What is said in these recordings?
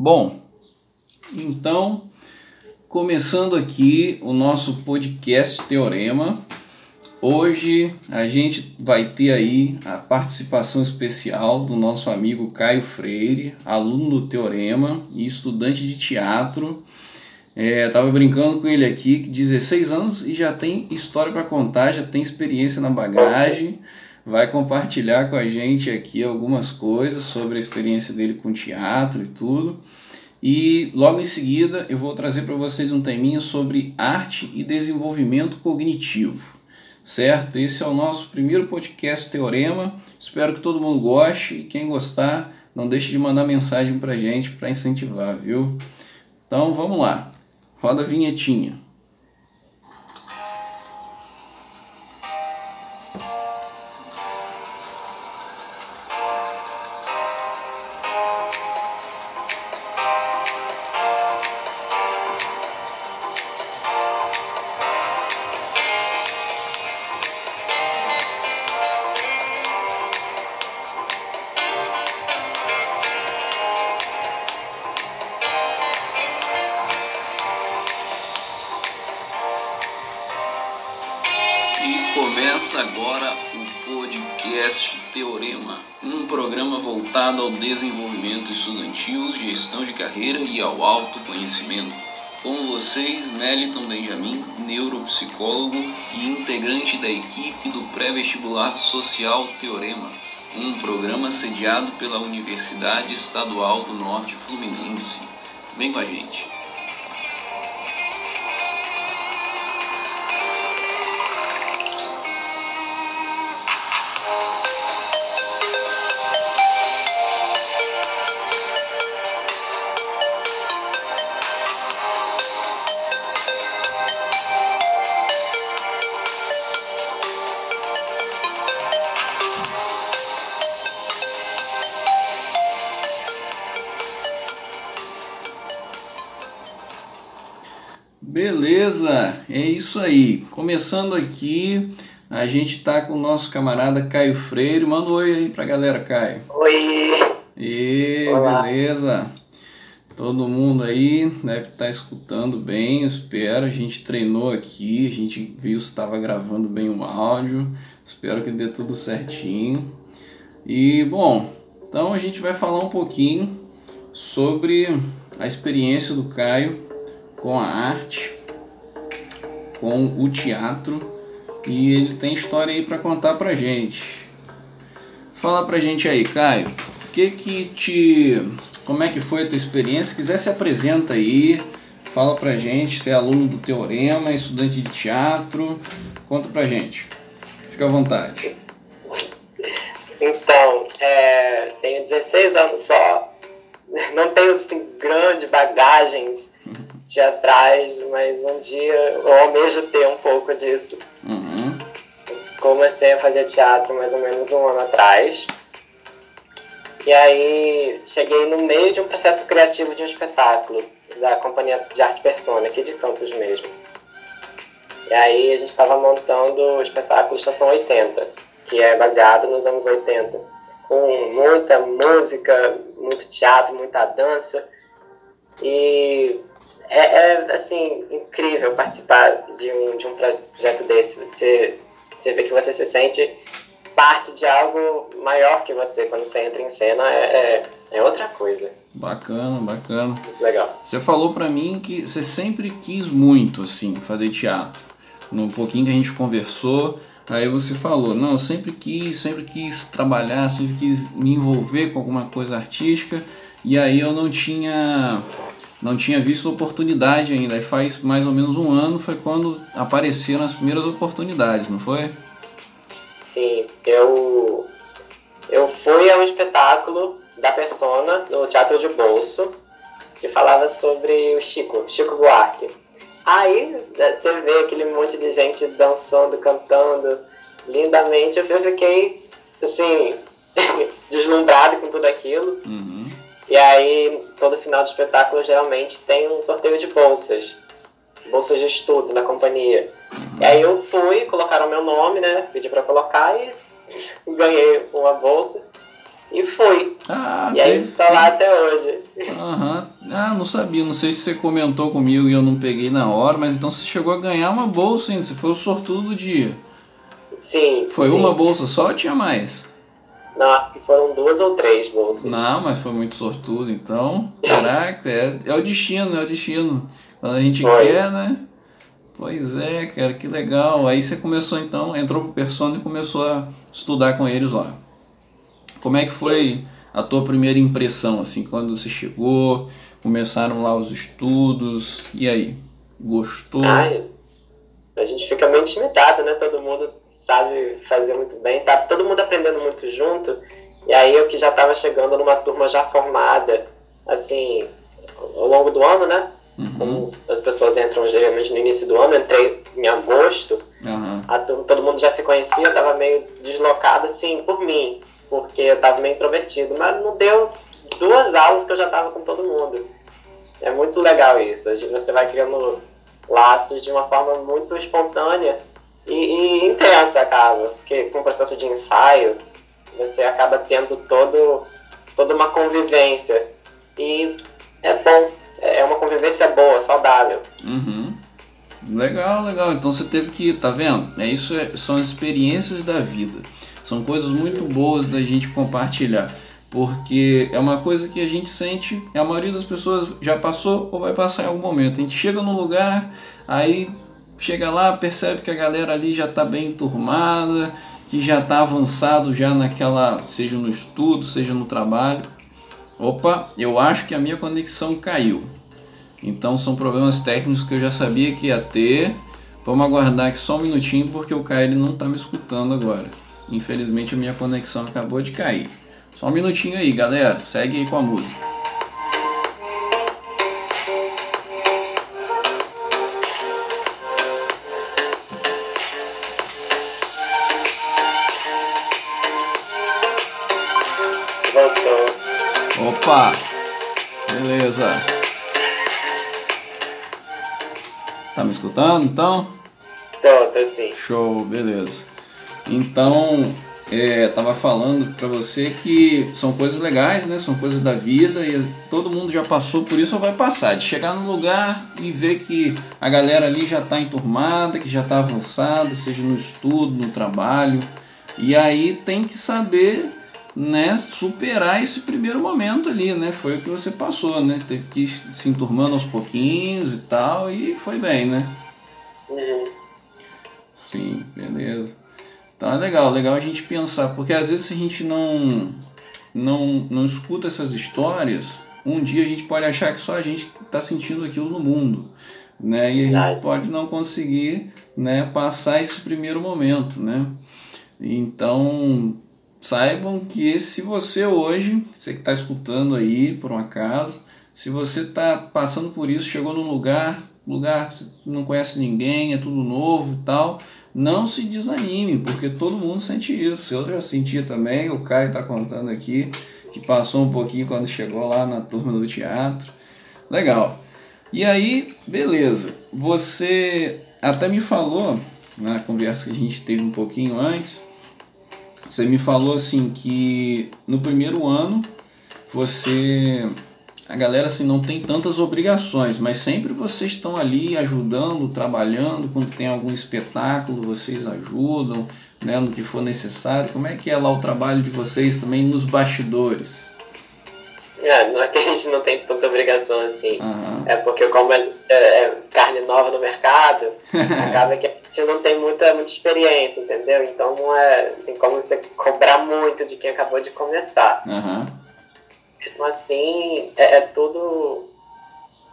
Bom, então, começando aqui o nosso podcast Teorema. Hoje a gente vai ter aí a participação especial do nosso amigo Caio Freire, aluno do Teorema e estudante de teatro. É, tava brincando com ele aqui, 16 anos e já tem história para contar, já tem experiência na bagagem. Vai compartilhar com a gente aqui algumas coisas sobre a experiência dele com teatro e tudo. E logo em seguida eu vou trazer para vocês um teminha sobre arte e desenvolvimento cognitivo certo? Esse é o nosso primeiro podcast Teorema. Espero que todo mundo goste e quem gostar, não deixe de mandar mensagem para gente para incentivar, viu? Então vamos lá, roda a vinhetinha. Meliton Benjamin, neuropsicólogo e integrante da equipe do pré-vestibular social Teorema, um programa sediado pela Universidade Estadual do Norte Fluminense. Vem com a gente. Beleza, é isso aí. Começando aqui, a gente tá com o nosso camarada Caio Freire. Manda um oi aí pra galera, Caio. Oi! E beleza. Todo mundo aí deve estar tá escutando bem, espero. A gente treinou aqui, a gente viu se estava gravando bem o áudio. Espero que dê tudo certinho. E bom, então a gente vai falar um pouquinho sobre a experiência do Caio com a arte, com o teatro e ele tem história aí para contar pra gente. Fala pra gente aí, Caio, que que te como é que foi a tua experiência? Se quiser se apresenta aí, fala pra gente, você é aluno do Teorema, estudante de teatro, conta pra gente. Fica à vontade. Então, é, tenho 16 anos só, não tenho assim, grandes bagagens teatrais, mas um dia eu almejo ter um pouco disso. Uhum. Comecei a fazer teatro mais ou menos um ano atrás. E aí cheguei no meio de um processo criativo de um espetáculo da Companhia de Arte Persona, aqui de Campos mesmo. E aí a gente estava montando o espetáculo Estação 80, que é baseado nos anos 80, com muita música, muito teatro, muita dança. E é, é, assim, incrível participar de um, de um projeto desse. Você, você vê que você se sente parte de algo maior que você. Quando você entra em cena, é, é, é outra coisa. Bacana, bacana. Muito legal. Você falou pra mim que você sempre quis muito, assim, fazer teatro. No pouquinho que a gente conversou, aí você falou, não, eu sempre quis, sempre quis trabalhar, sempre quis me envolver com alguma coisa artística, e aí eu não tinha não tinha visto oportunidade ainda. E faz mais ou menos um ano foi quando apareceram as primeiras oportunidades, não foi? Sim, eu, eu fui a um espetáculo da Persona no Teatro de Bolso que falava sobre o Chico, Chico Buarque. Aí né, você vê aquele monte de gente dançando, cantando lindamente. Eu fiquei assim, deslumbrado com tudo aquilo. Uhum. E aí, todo final de espetáculo geralmente tem um sorteio de bolsas. Bolsas de estudo na companhia. E aí eu fui, colocaram meu nome, né? Pedi pra colocar e ganhei uma bolsa. E fui. Ah, e aí tô lá até hoje. Aham. Ah, não sabia. Não sei se você comentou comigo e eu não peguei na hora, mas então você chegou a ganhar uma bolsa, hein? Você foi o sortudo do dia. Sim. Foi sim. uma bolsa só ou tinha mais? Não, acho que foram duas ou três bolsas. Não, mas foi muito sortudo, então. Caraca, é, é o destino, é o destino. Quando a gente Foi. quer, né? Pois é, cara, que legal. Aí você começou então, entrou pro Persona e começou a estudar com eles lá. Como é que foi a tua primeira impressão, assim, quando você chegou, começaram lá os estudos, e aí? Gostou? Ai, a gente fica meio intimidado, né? Todo mundo sabe fazer muito bem, tá todo mundo aprendendo muito junto. E aí eu que já estava chegando numa turma já formada, assim, ao longo do ano, né? Uhum. Como as pessoas entram geralmente no início do ano, eu entrei em agosto, Aham. a todo mundo já se conhecia, eu tava meio deslocado, assim, por mim, porque eu tava meio introvertido, mas não deu duas aulas que eu já tava com todo mundo. É muito legal isso, você vai criando laços de uma forma muito espontânea e, e intensa, acaba, porque com o processo de ensaio, você acaba tendo todo, toda uma convivência, e é bom, é uma convivência boa, saudável. Uhum. Legal, legal. Então você teve que, tá vendo? É isso, é- são as experiências da vida. São coisas muito boas da gente compartilhar. Porque é uma coisa que a gente sente, a maioria das pessoas já passou ou vai passar em algum momento. A gente chega num lugar, aí chega lá, percebe que a galera ali já está bem turmada, que já está avançado já naquela, seja no estudo, seja no trabalho. Opa, eu acho que a minha conexão caiu. Então são problemas técnicos que eu já sabia que ia ter. Vamos aguardar aqui só um minutinho porque o Caio ele não está me escutando agora. Infelizmente a minha conexão acabou de cair. Só um minutinho aí, galera. Segue aí com a música. Opa! Beleza. Tá me escutando então? Tô, tô sim. Show, beleza. Então, é, tava falando pra você que são coisas legais, né? São coisas da vida e todo mundo já passou por isso ou vai passar. De chegar num lugar e ver que a galera ali já tá enturmada, que já tá avançada, seja no estudo, no trabalho. E aí tem que saber, né, superar esse primeiro momento ali, né? Foi o que você passou, né? Teve que ir se enturmando aos pouquinhos e tal, e foi bem, né? Uhum. Sim, beleza. Então é legal, legal a gente pensar, porque às vezes a gente não, não, não escuta essas histórias, um dia a gente pode achar que só a gente está sentindo aquilo no mundo, né? E a gente pode não conseguir, né, passar esse primeiro momento, né? Então saibam que se você hoje, você que está escutando aí por um acaso, se você está passando por isso, chegou num lugar, lugar não conhece ninguém, é tudo novo e tal, não se desanime, porque todo mundo sente isso. Eu já sentia também, o Caio está contando aqui, que passou um pouquinho quando chegou lá na turma do teatro. Legal. E aí, beleza. Você até me falou, na conversa que a gente teve um pouquinho antes, você me falou assim que no primeiro ano você a galera assim não tem tantas obrigações, mas sempre vocês estão ali ajudando, trabalhando, quando tem algum espetáculo, vocês ajudam, né, no que for necessário. Como é que é lá o trabalho de vocês também nos bastidores? É, não é que a gente não tem tanta obrigação assim. Aham. É porque como é, é- é carne nova no mercado, acaba que a gente não tem muita, muita experiência, entendeu? Então não é. Tem como você cobrar muito de quem acabou de começar. Aham. Mesmo assim, é, é tudo.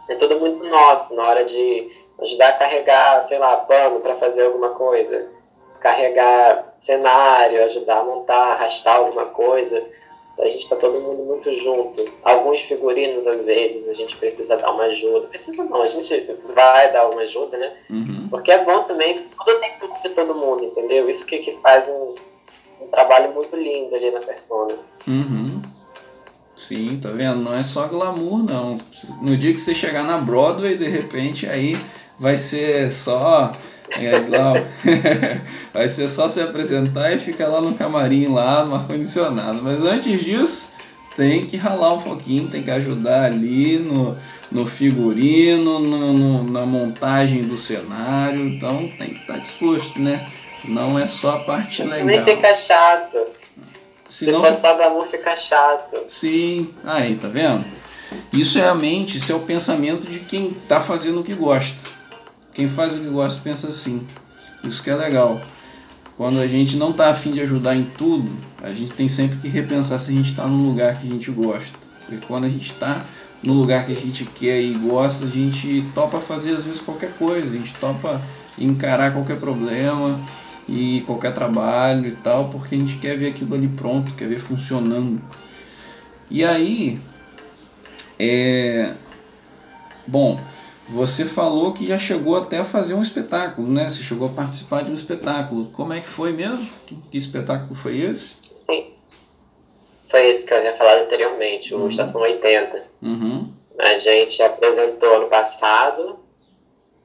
É tudo muito nosso, na hora de ajudar a carregar, sei lá, pano para fazer alguma coisa, carregar cenário, ajudar a montar, arrastar alguma coisa. A gente está todo mundo muito junto. Alguns figurinos, às vezes, a gente precisa dar uma ajuda. Precisa não, a gente vai dar uma ajuda, né? Uhum. Porque é bom também, tudo tem tudo de todo mundo, entendeu? Isso que, que faz um, um trabalho muito lindo ali na persona. Uhum. Sim, tá vendo? Não é só glamour, não. No dia que você chegar na Broadway, de repente, aí vai ser só. É, lá, vai ser só se apresentar e ficar lá no camarim, lá no ar-condicionado. Mas antes disso, tem que ralar um pouquinho, tem que ajudar ali no, no figurino, no, no, na montagem do cenário, então tem que estar tá disposto, né? Não é só a parte legal. Nem fica chato. Se, não for só glamour, fica chato. Sim, aí, tá vendo? Isso é a mente, isso é o pensamento de quem tá fazendo o que gosta. Quem faz o que gosta pensa assim. Isso que é legal. Quando a gente não tá afim de ajudar em tudo, a gente tem sempre que repensar se a gente está no lugar que a gente gosta. Porque quando a gente está no lugar que a gente quer e gosta, a gente topa fazer às vezes qualquer coisa, a gente topa encarar qualquer problema e qualquer trabalho e tal, porque a gente quer ver aquilo ali pronto, quer ver funcionando. E aí, é. Bom, você falou que já chegou até a fazer um espetáculo, né? Você chegou a participar de um espetáculo. Como é que foi mesmo? Que espetáculo foi esse? Sim. Foi esse que eu havia falado anteriormente, o uhum. Estação 80. Uhum. A gente apresentou ano passado,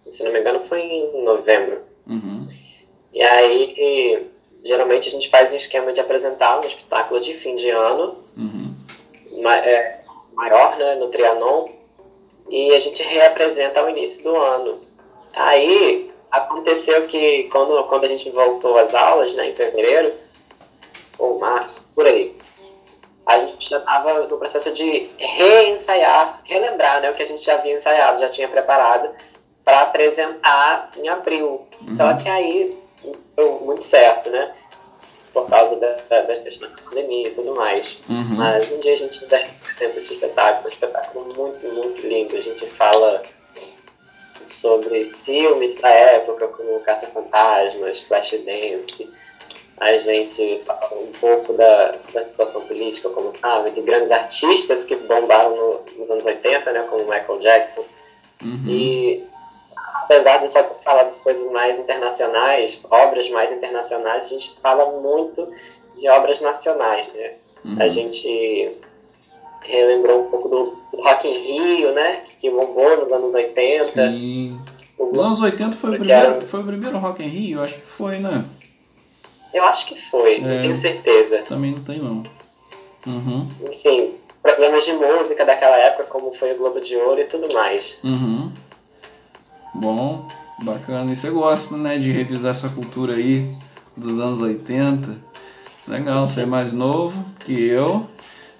se não me engano foi em novembro. Uhum. E aí, geralmente a gente faz um esquema de apresentar um espetáculo de fim de ano, uhum. é, maior, né, no Trianon, e a gente reapresenta ao início do ano. Aí aconteceu que quando, quando a gente voltou às aulas, né, em fevereiro, ou março, por aí, a gente já estava no processo de reensaiar, relembrar né, o que a gente já havia ensaiado, já tinha preparado para apresentar em abril. Uhum. Só que aí deu muito certo, né? Por causa da, da, das questões da pandemia e tudo mais. Uhum. Mas um dia a gente apresenta esse espetáculo, um espetáculo muito, muito lindo. A gente fala sobre filmes da época, como Caça Fantasmas, Flashdance. A gente fala um pouco da, da situação política como estava, de grandes artistas que bombaram no, nos anos 80, né, como Michael Jackson. Uhum. E apesar de só falar das coisas mais internacionais, obras mais internacionais, a gente fala muito de obras nacionais, né? Uhum. A gente relembrou um pouco do, do Rock in Rio, né? Que bombou nos anos 80. Sim. Nos anos 80 foi o, primeiro, era... foi o primeiro Rock in Rio? Acho que foi, né? Eu acho que foi, é, não tenho certeza. Também não tem não. Uhum. Enfim, programas de música daquela época, como foi o Globo de Ouro e tudo mais. Uhum. Bom, bacana. E você gosta, né, de revisar essa cultura aí dos anos 80? Legal, você é mais novo que eu.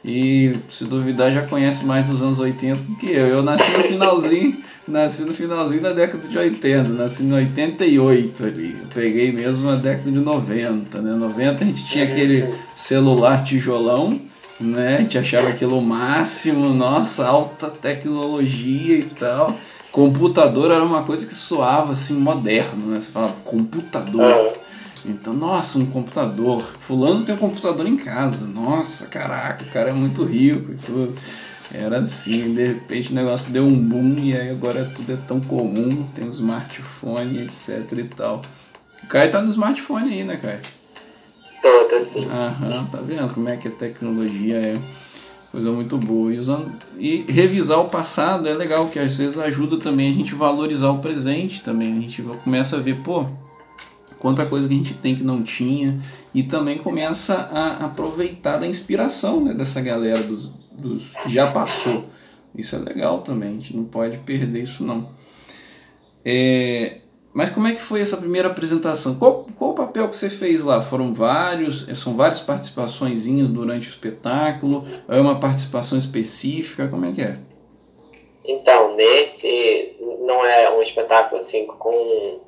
E se duvidar já conhece mais dos anos 80 do que eu. Eu nasci no finalzinho, nasci no finalzinho da década de 80, nasci no 88 ali. Eu peguei mesmo a década de 90, né? 90 a gente tinha aquele celular tijolão, né? A gente achava aquilo o máximo, nossa, alta tecnologia e tal. Computador era uma coisa que soava assim moderno, né? Você falava computador. Então, nossa, um computador. Fulano tem um computador em casa. Nossa, caraca, o cara é muito rico e tudo. Era assim, de repente o negócio deu um boom e aí agora tudo é tão comum, tem o smartphone, etc e tal. O Caio tá no smartphone aí, né, Caio? Tô, tá sim. Aham, tá vendo como é que a tecnologia é coisa muito boa. E, usando, e revisar o passado é legal, que às vezes ajuda também a gente valorizar o presente também. A gente começa a ver, pô, quanta coisa que a gente tem que não tinha, e também começa a aproveitar da inspiração né, dessa galera dos, dos já passou. Isso é legal também, a gente não pode perder isso não. É, mas como é que foi essa primeira apresentação? Qual, qual o papel que você fez lá? Foram vários, são várias participações durante o espetáculo? É uma participação específica? Como é que é? Então, nesse não é um espetáculo assim com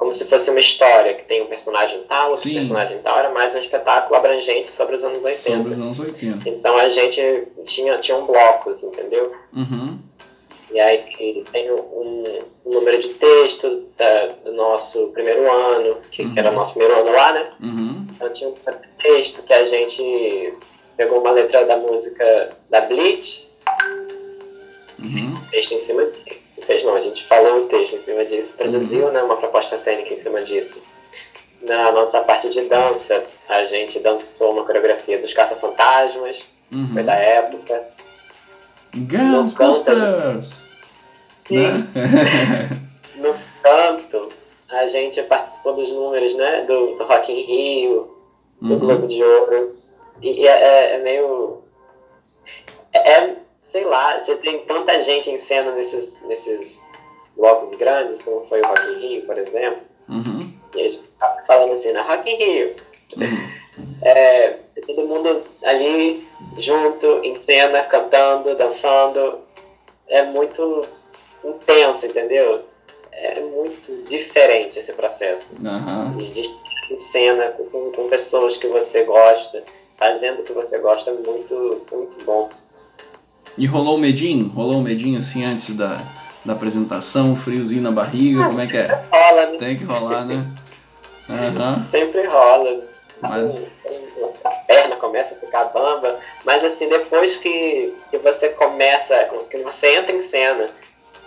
como se fosse uma história que tem um personagem tal, outro Sim. personagem tal, era mais um espetáculo abrangente sobre os anos 80. Sobre os anos 80. Então a gente tinha, tinha um blocos, entendeu? Uhum. E aí tem um, um número de texto da, do nosso primeiro ano, que, uhum. que, era o uhum. nosso primeiro ano lá, né? Uhum. Então tinha um texto que a gente pegou uma letra da música da Bleach, uhum. texto em cima fez não, a gente falou o texto em cima disso, produziu uhum. né, uma proposta cênica em cima disso. Na nossa parte de dança, a gente dançou uma coreografia dos Caça-Fantasmas, uhum. foi da época. Ghostbusters! Né? no canto, a gente participou dos números né, do, do Rock in Rio, do uhum. Globo de Ouro. E, e é, é, meio É, sei lá, você tem tanta gente em cena nesses, nesses blocos grandes, como foi o Rock in Rio, por exemplo. Uhum. E a gente tá falando assim, na Rock in Rio. Uhum. É, todo mundo ali junto, em cena, cantando, dançando. É muito intenso, entendeu? É muito diferente esse processo. Uhum. De, em cena com, com pessoas que você gosta, fazendo o que você gosta, é muito, muito bom. E rolou um medinho? Rolou um medinho assim antes da, da apresentação, friozinho na barriga, como é que é? Rola, né? Tem que rolar, né? Uhum. Sempre rola. Mas- A perna começa a ficar bamba, mas assim, depois que, que você começa, que você entra em cena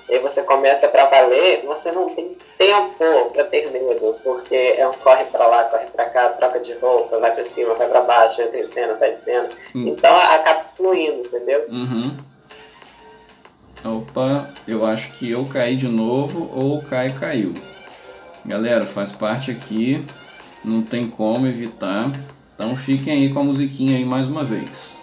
e você começa pra valer, você não tem tempo pra ter medo, porque é um corre pra lá, corre pra cá, troca de roupa, vai pra cima, vai pra baixo, entra em cena, sai de cena. Hum. Então acaba fluindo, entendeu? Uhum. Opa, eu acho que eu caí de novo ou o Caio caiu. Galera, faz parte aqui, não tem como evitar. Então fiquem aí com a musiquinha aí mais uma vez.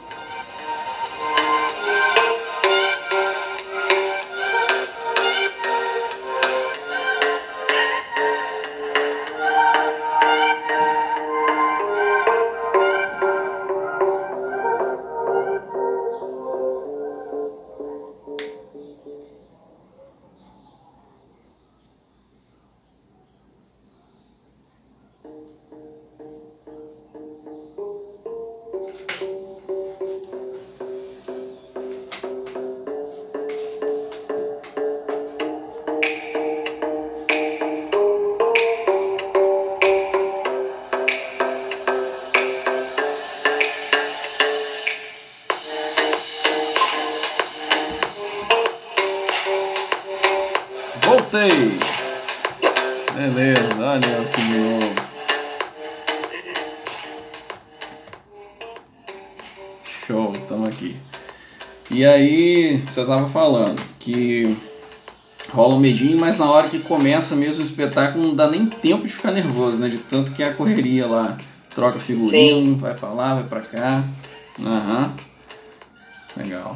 Você tava falando que rola um medinho, mas na hora que começa mesmo o espetáculo não dá nem tempo de ficar nervoso, né? De tanto que é a correria lá. Troca figurino, vai pra lá, vai pra cá. Aham. Legal.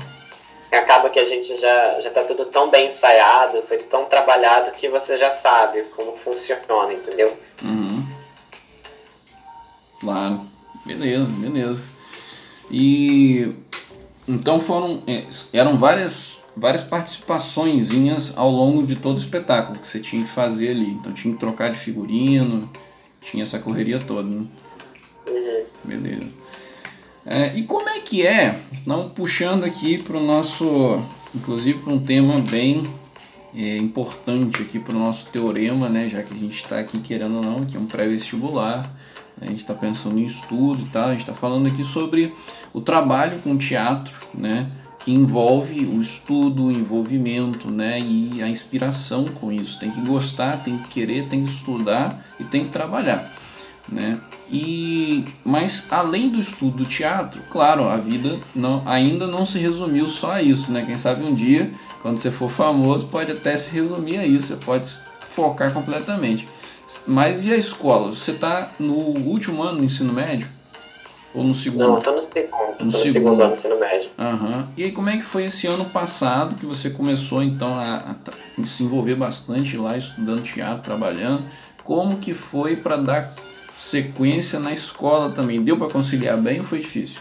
acaba que a gente já, já tá tudo tão bem ensaiado, foi tão trabalhado que você já sabe como funciona, entendeu? Uhum. Claro. Beleza, beleza. E então foram é, eram várias várias participaçõezinhas ao longo de todo o espetáculo que você tinha que fazer ali. Então tinha que trocar de figurino, tinha essa correria toda, né? Uhum. Beleza. É, e como é que é, não puxando aqui para o nosso, inclusive para um tema bem é, importante aqui para o nosso teorema, né, já que a gente está aqui querendo ou não, que é um pré-vestibular, a gente está pensando em estudo tal, a gente está falando aqui sobre o trabalho com teatro, né, que envolve o estudo, o envolvimento, né, e a inspiração com isso. Tem que gostar, tem que querer, tem que estudar e tem que trabalhar, né? E mas além do estudo do teatro, claro, a vida não, ainda não se resumiu só a isso, né? Quem sabe um dia, quando você for famoso, pode até se resumir a isso, você pode focar completamente. Mas e a escola? Você está no último ano do ensino médio? Ou no segundo? Não, tô no segundo, tô no segundo. segundo ano do ensino médio. Aham. E aí, como é que foi esse ano passado que você começou então a, a se envolver bastante lá, estudando teatro, trabalhando? Como que foi para dar sequência na escola também? Deu para conciliar bem ou foi difícil?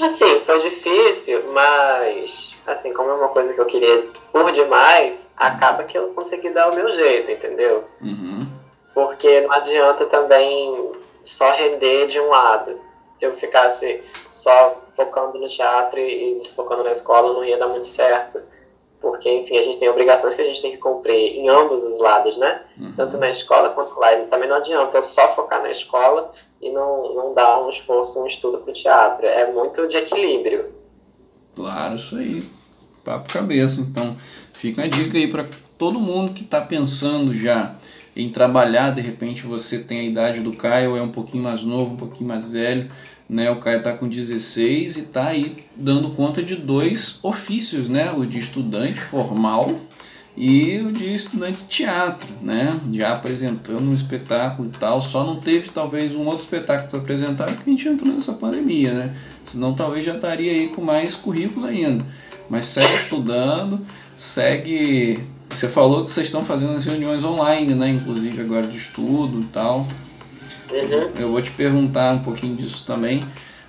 Assim, foi difícil, mas assim, como é uma coisa que eu queria por demais, acaba que eu consegui dar o meu jeito, entendeu? Uhum. Porque não adianta também só render de um lado. Se eu ficasse só focando no teatro e desfocando na escola, não ia dar muito certo. Porque, enfim, a gente tem obrigações que a gente tem que cumprir em ambos os lados, né? Uhum. Tanto na escola quanto lá. E também não adianta eu só focar na escola e não, não dar um esforço, um estudo pro teatro. É muito de equilíbrio. Claro, isso aí. Papo cabeça. Então, fica a dica aí para todo mundo que está pensando já em trabalhar. De repente você tem a idade do Caio, é um pouquinho mais novo, um pouquinho mais velho. Né? O Caio está com 16 e está aí dando conta de dois ofícios, né? O de estudante formal e o de estudante de teatro, né? Já apresentando um espetáculo e tal. Só não teve talvez um outro espetáculo para apresentar porque a gente entrou nessa pandemia, né? Senão talvez já estaria aí com mais currículo ainda. Mas segue estudando, segue. Você falou que vocês estão fazendo as reuniões online, né? Inclusive agora de estudo e tal. Uhum. Eu vou te perguntar um pouquinho disso também.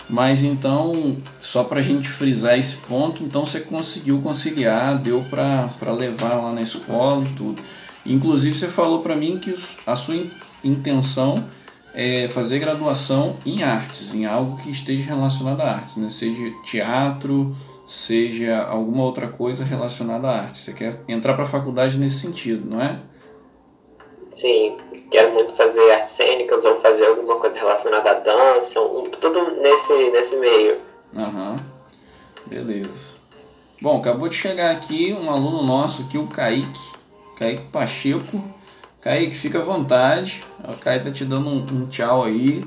Mas então, só para a gente frisar esse ponto, então você conseguiu conciliar, deu para levar lá na escola e tudo. Inclusive você falou para mim que a sua intenção é fazer graduação em artes, em algo que esteja relacionado a artes, né? seja teatro, seja alguma outra coisa relacionada à arte. Você quer entrar para a faculdade nesse sentido, não é? Sim, quero muito fazer artes cênicas ou fazer alguma coisa relacionada à dança, um, tudo nesse, nesse meio. Aham, beleza. Bom, acabou de chegar aqui um aluno nosso aqui, o Kaique, Kaique Pacheco. Kaique, fica à vontade. O Kaique tá te dando um, um tchau aí.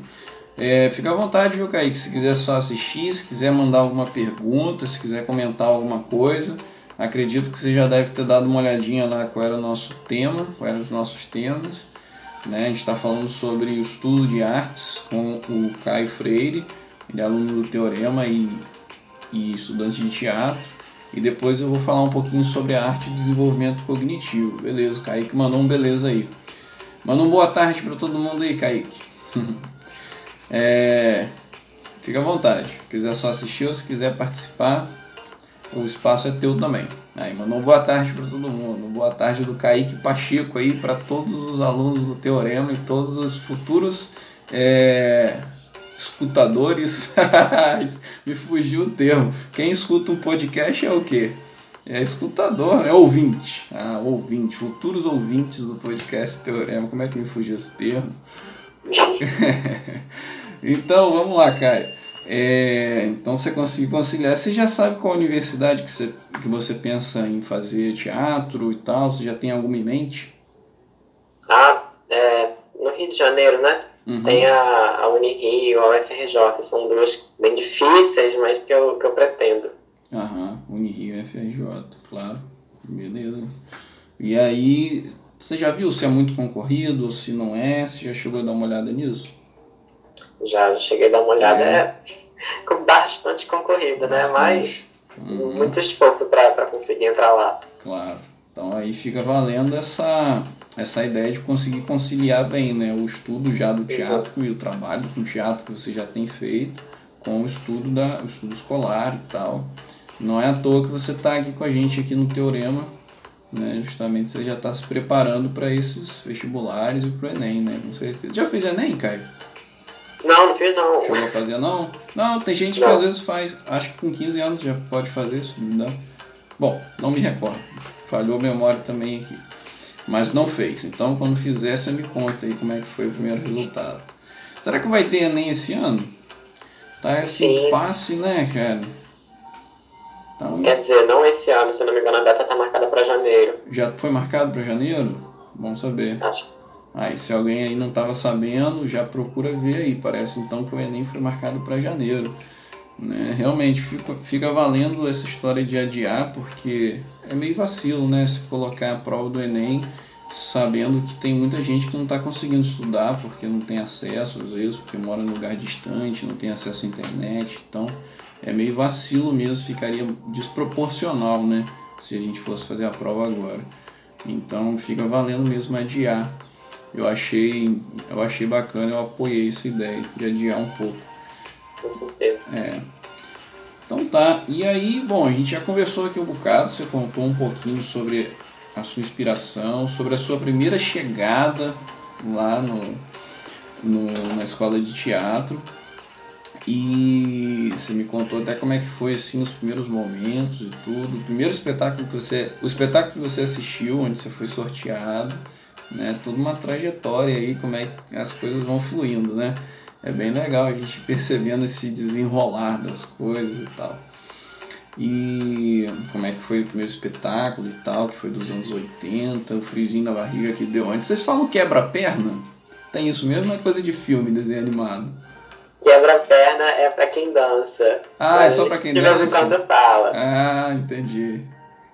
É, fica à vontade, viu, Kaique? Se quiser só assistir, se quiser mandar alguma pergunta, se quiser comentar alguma coisa. Acredito que você já deve ter dado uma olhadinha lá qual era o nosso tema, quais eram os nossos temas. Né? A gente está falando sobre o estudo de artes com o Caio Freire, ele é aluno do Teorema e, e estudante de teatro. E depois eu vou falar um pouquinho sobre a arte e desenvolvimento cognitivo. Beleza, Kaique mandou um beleza aí. Manda um boa tarde para todo mundo aí, Kaique. é, fica à vontade. Se quiser só assistir ou se quiser participar, o espaço é teu também. Aí mandou boa tarde para todo mundo. Boa tarde do Kaique Pacheco aí para todos os alunos do Teorema e todos os futuros é, escutadores. Me fugiu o termo. Quem escuta um podcast é o quê? É escutador, é ouvinte. Ah, ouvinte, futuros ouvintes do podcast Teorema. Como é que me fugiu esse termo? então, vamos lá, Caio. É, então você conseguiu conciliar. Você já sabe qual universidade que você, que você pensa em fazer teatro e tal? Você já tem alguma em mente? Ah, é, no Rio de Janeiro, né? Uhum. Tem a, a Unirio, a UFRJ, são duas bem difíceis, mas que eu, que eu pretendo. Aham, Unirio e UFRJ, claro. Beleza. E aí, você já viu se é muito concorrido ou se não é? Você já chegou a dar uma olhada nisso? Já, cheguei a dar uma olhada, é, é bastante concorrida, né? Mas uhum. muito esforço para conseguir entrar lá. Claro. Então aí fica valendo essa, essa ideia de conseguir conciliar bem né, o estudo já do teatro uhum. e o trabalho com o teatro que você já tem feito com o estudo, da, o estudo escolar e tal. Não é à toa que você está aqui com a gente aqui no Teorema, né? Justamente você já está se preparando para esses vestibulares e para o Enem, né? Com certeza. Já fez Enem, Caio? Não, não fiz não. Chegou a fazer não? Não, tem gente não. que às vezes faz, acho que com 15 anos já pode fazer isso, não Bom, não me recordo. Falhou a memória também aqui. Mas não fez. Então quando fizer, você me conta aí como é que foi o primeiro resultado. Será que vai ter Enem esse ano? Tá esse Sim. passe, né, cara? Então, Quer dizer, não esse ano, se não me engano, a data tá marcada para janeiro. Já foi marcado para janeiro? Bom saber. Acho que sim. Aí, se alguém aí não estava sabendo, já procura ver aí. Parece então que o Enem foi marcado para janeiro. Né? Realmente fica, fica valendo essa história de adiar, porque é meio vacilo, né? Se colocar a prova do Enem sabendo que tem muita gente que não está conseguindo estudar porque não tem acesso, às vezes, porque mora em lugar distante, não tem acesso à internet. Então, é meio vacilo mesmo, ficaria desproporcional, né? Se a gente fosse fazer a prova agora. Então, fica valendo mesmo adiar eu achei, eu achei bacana, eu apoiei essa ideia de adiar um pouco. Com certeza. É. Então tá, e aí, bom, a gente já conversou aqui um bocado, você contou um pouquinho sobre a sua inspiração, sobre a sua primeira chegada lá no, no, na escola de teatro. E você me contou até como é que foi assim os primeiros momentos e tudo. O primeiro espetáculo que você. O espetáculo que você assistiu, onde você foi sorteado né? Toda uma trajetória aí, como é que as coisas vão fluindo, né? É bem legal a gente percebendo esse desenrolar das coisas e tal. E como é que foi o primeiro espetáculo e tal, que foi dos anos 80, o friozinho na barriga que deu antes. Vocês falam quebra-perna? Tem isso mesmo? É coisa de filme, desenho animado. Quebra-perna é pra quem dança. Ah, é só pra quem dança? De vez em quando fala. Ah, entendi.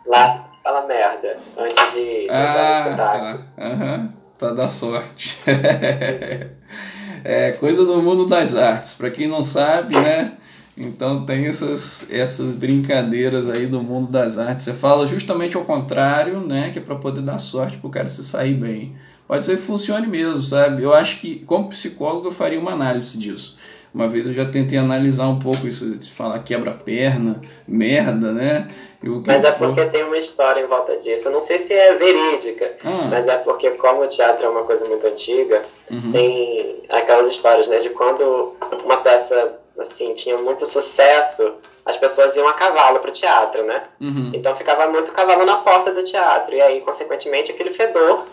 Lá fala merda antes de ah, tá. Uhum. Pra dar sorte. é coisa do mundo das artes. Para quem não sabe, né? Então tem essas, essas brincadeiras aí do mundo das artes. Você fala justamente ao contrário, né? Que é para poder dar sorte pro cara se sair bem. Pode ser que funcione mesmo, sabe? Eu acho que, como psicólogo, eu faria uma análise disso. Uma vez eu já tentei analisar um pouco isso de falar quebra-perna, merda, né? mas é porque tem uma história em volta disso. Eu não sei se é verídica, ah. mas é porque, como o teatro é uma coisa muito antiga, uhum. tem aquelas histórias, né? De quando uma peça, assim, tinha muito sucesso, as pessoas iam a cavalo pro teatro, né? Uhum. Então ficava muito cavalo na porta do teatro. E aí, consequentemente, aquele fedor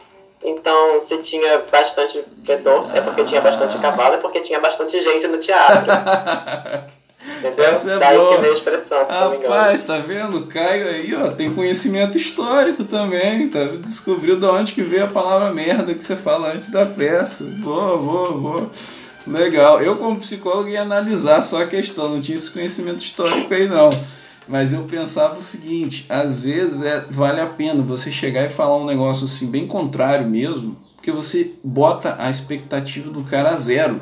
então, se tinha bastante fedor, é porque tinha bastante cavalo, é porque tinha bastante gente no teatro. Entendeu? Essa é Daí boa. que veio a expressão, se Rapaz, tá vendo? Caio aí, ó, tem conhecimento histórico também, tá? Descobriu de onde que veio a palavra merda que você fala antes da peça. Boa, boa, boa. Legal. Eu, como psicólogo, ia analisar só a questão, não tinha esse conhecimento histórico aí, não. Mas eu pensava o seguinte, às vezes é, vale a pena você chegar e falar um negócio assim, bem contrário mesmo, porque você bota a expectativa do cara a zero.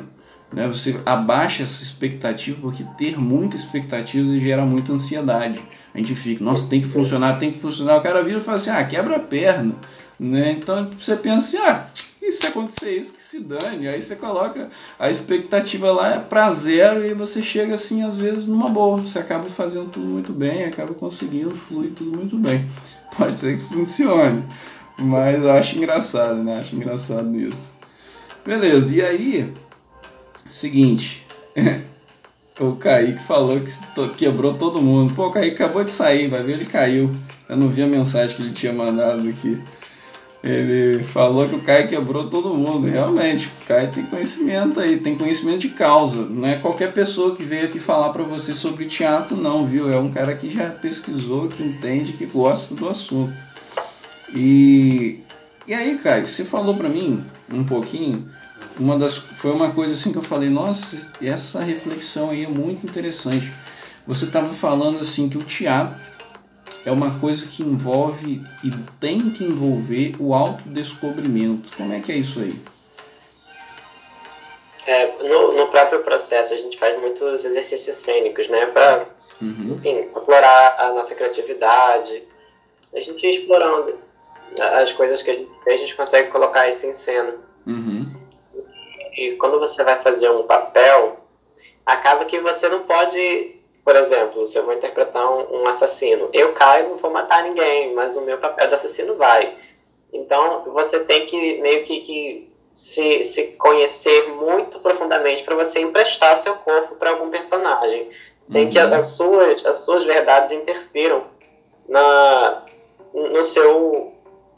Né? Você abaixa essa expectativa, porque ter muita expectativa gera muita ansiedade. A gente fica, nossa, tem que funcionar, tem que funcionar. O cara vira e fala assim, ah, quebra a perna. Né? Então você pensa assim, ah, e se acontecer isso, que se dane. Aí você coloca a expectativa lá é pra zero e você chega assim, às vezes, numa boa. Você acaba fazendo tudo muito bem, acaba conseguindo, flui tudo muito bem. Pode ser que funcione. Mas eu acho engraçado, né? Acho engraçado isso. Beleza, e aí, seguinte. o Kaique falou que quebrou todo mundo. Pô, o Kaique acabou de sair, vai ver, ele caiu. Eu não vi a mensagem que ele tinha mandado aqui. Ele falou que o Caio quebrou todo mundo. Realmente, o Caio tem conhecimento aí, tem conhecimento de causa. Não é qualquer pessoa que veio aqui falar para você sobre teatro, não, viu? É um cara que já pesquisou, que entende, que gosta do assunto. E, e aí, Caio, você falou para mim um pouquinho. Uma das, foi uma coisa assim que eu falei, nossa, essa reflexão aí é muito interessante. Você estava falando assim que o teatro é uma coisa que envolve e tem que envolver o autodescobrimento. Como é que é isso aí? É, no, no próprio processo a gente faz muitos exercícios cênicos, né? Para, uhum. enfim, explorar a nossa criatividade. A gente explorando as coisas que a gente, a gente consegue colocar isso em cena. Uhum. E quando você vai fazer um papel, acaba que você não pode por exemplo, se eu vou interpretar um, um assassino, eu caio, não vou matar ninguém, mas o meu papel de assassino vai. Então, você tem que meio que, que se, se conhecer muito profundamente para você emprestar seu corpo para algum personagem, sem uhum. que as suas, as suas verdades interfiram na, no, seu,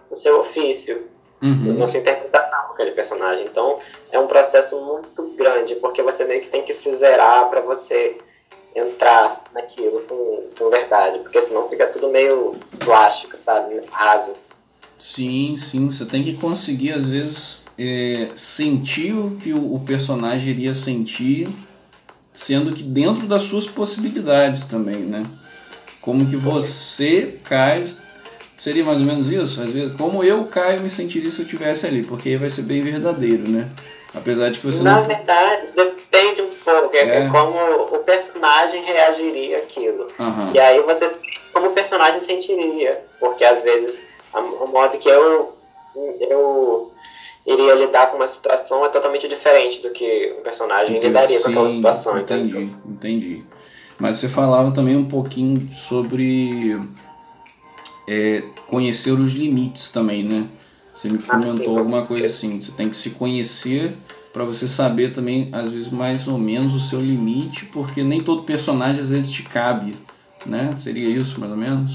no seu ofício, uhum. na sua interpretação daquele personagem. Então, é um processo muito grande, porque você meio que tem que se zerar para você entrar naquilo com, com verdade, porque senão fica tudo meio plástico, sabe? Raso. Sim, sim. Você tem que conseguir, às vezes, é, sentir o que o, personagem iria sentir, sendo que dentro das suas possibilidades também, né? Como que você, Caio, seria mais ou menos isso? Às vezes, como eu, Caio, me sentiria se eu estivesse ali, porque aí vai ser bem verdadeiro, né? Apesar de que você Na não... verdade, depende um pouco. É, é. como o personagem reagiria àquilo. Uhum. E aí você como o personagem sentiria. Porque às vezes o modo que eu, eu iria lidar com uma situação é totalmente diferente do que o personagem entendi, lidaria com aquela situação. Entendi, entendeu? entendi. Mas você falava também um pouquinho sobre é, conhecer os limites também, né? Você me comentou ah, sim, alguma coisa assim. Você tem que se conhecer para você saber também, às vezes, mais ou menos o seu limite, porque nem todo personagem às vezes te cabe, né? Seria isso, mais ou menos?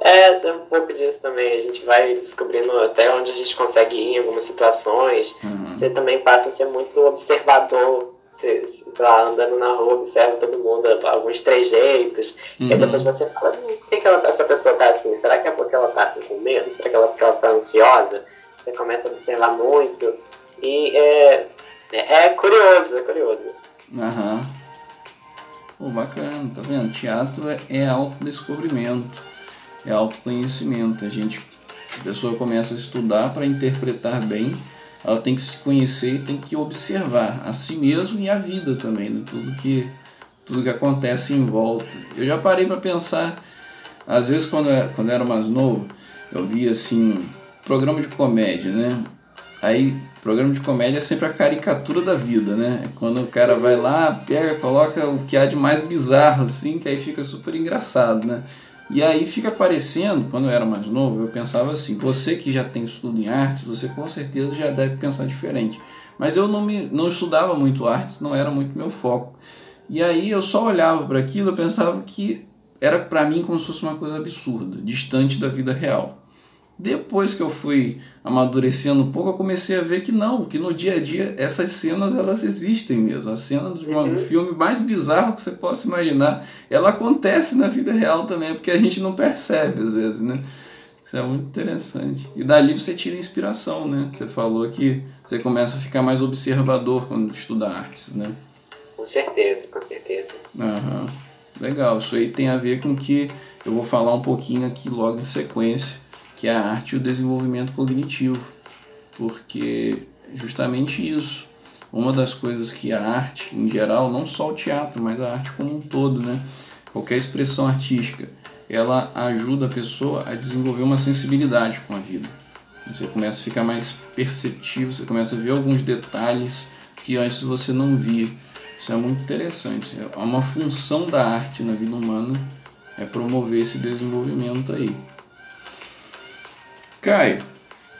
É, tem um pouco disso também. A gente vai descobrindo até onde a gente consegue ir em algumas situações. Uhum. Você também passa a ser muito observador. Você, sei lá, andando na rua, observa todo mundo, alguns trejeitos. Uhum. E depois você fala, hum, por que, que ela, tá, essa pessoa tá assim? Será que é porque ela tá com medo? Será que ela, porque ela tá ansiosa? Você começa a observar muito. E é, é curioso, é curioso. Aham. Pô, bacana, tá vendo? Teatro é, é autodescobrimento. é autoconhecimento. A gente, a pessoa começa a estudar para interpretar bem, ela tem que se conhecer e tem que observar a si mesmo e a vida também, né? tudo que tudo que acontece em volta. Eu já parei para pensar, às vezes quando eu, quando eu era mais novo, eu via assim programa de comédia, né? Aí, programa de comédia é sempre a caricatura da vida, né? Quando o cara vai lá, pega, coloca o que há de mais bizarro, assim, que aí fica super engraçado, né? E aí fica parecendo, quando eu era mais novo, eu pensava assim, você que já tem estudo em artes, você com certeza já deve pensar diferente. Mas eu não, me, não estudava muito artes, não era muito meu foco. E aí eu só olhava para aquilo, eu pensava que era para mim como se fosse uma coisa absurda, distante da vida real. Depois que eu fui amadurecendo um pouco, eu comecei a ver que não, que no dia a dia essas cenas elas existem mesmo. A cena um uhum. filme mais bizarro que você possa imaginar, ela acontece na vida real também, porque a gente não percebe às vezes, né? Isso é muito interessante. E dali você tira inspiração, né? Você falou que você começa a ficar mais observador quando estuda artes, né? Com certeza, com certeza. Aham. Legal, isso aí tem a ver com que eu vou falar um pouquinho aqui logo em sequência que é a arte e o desenvolvimento cognitivo, porque justamente isso. Uma das coisas que a arte, em geral, não só o teatro, mas a arte como um todo, né? qualquer expressão artística, ela ajuda a pessoa a desenvolver uma sensibilidade com a vida. Você começa a ficar mais perceptivo, você começa a ver alguns detalhes que antes você não via. Isso é muito interessante. É uma função da arte na vida humana é promover esse desenvolvimento aí. Caio,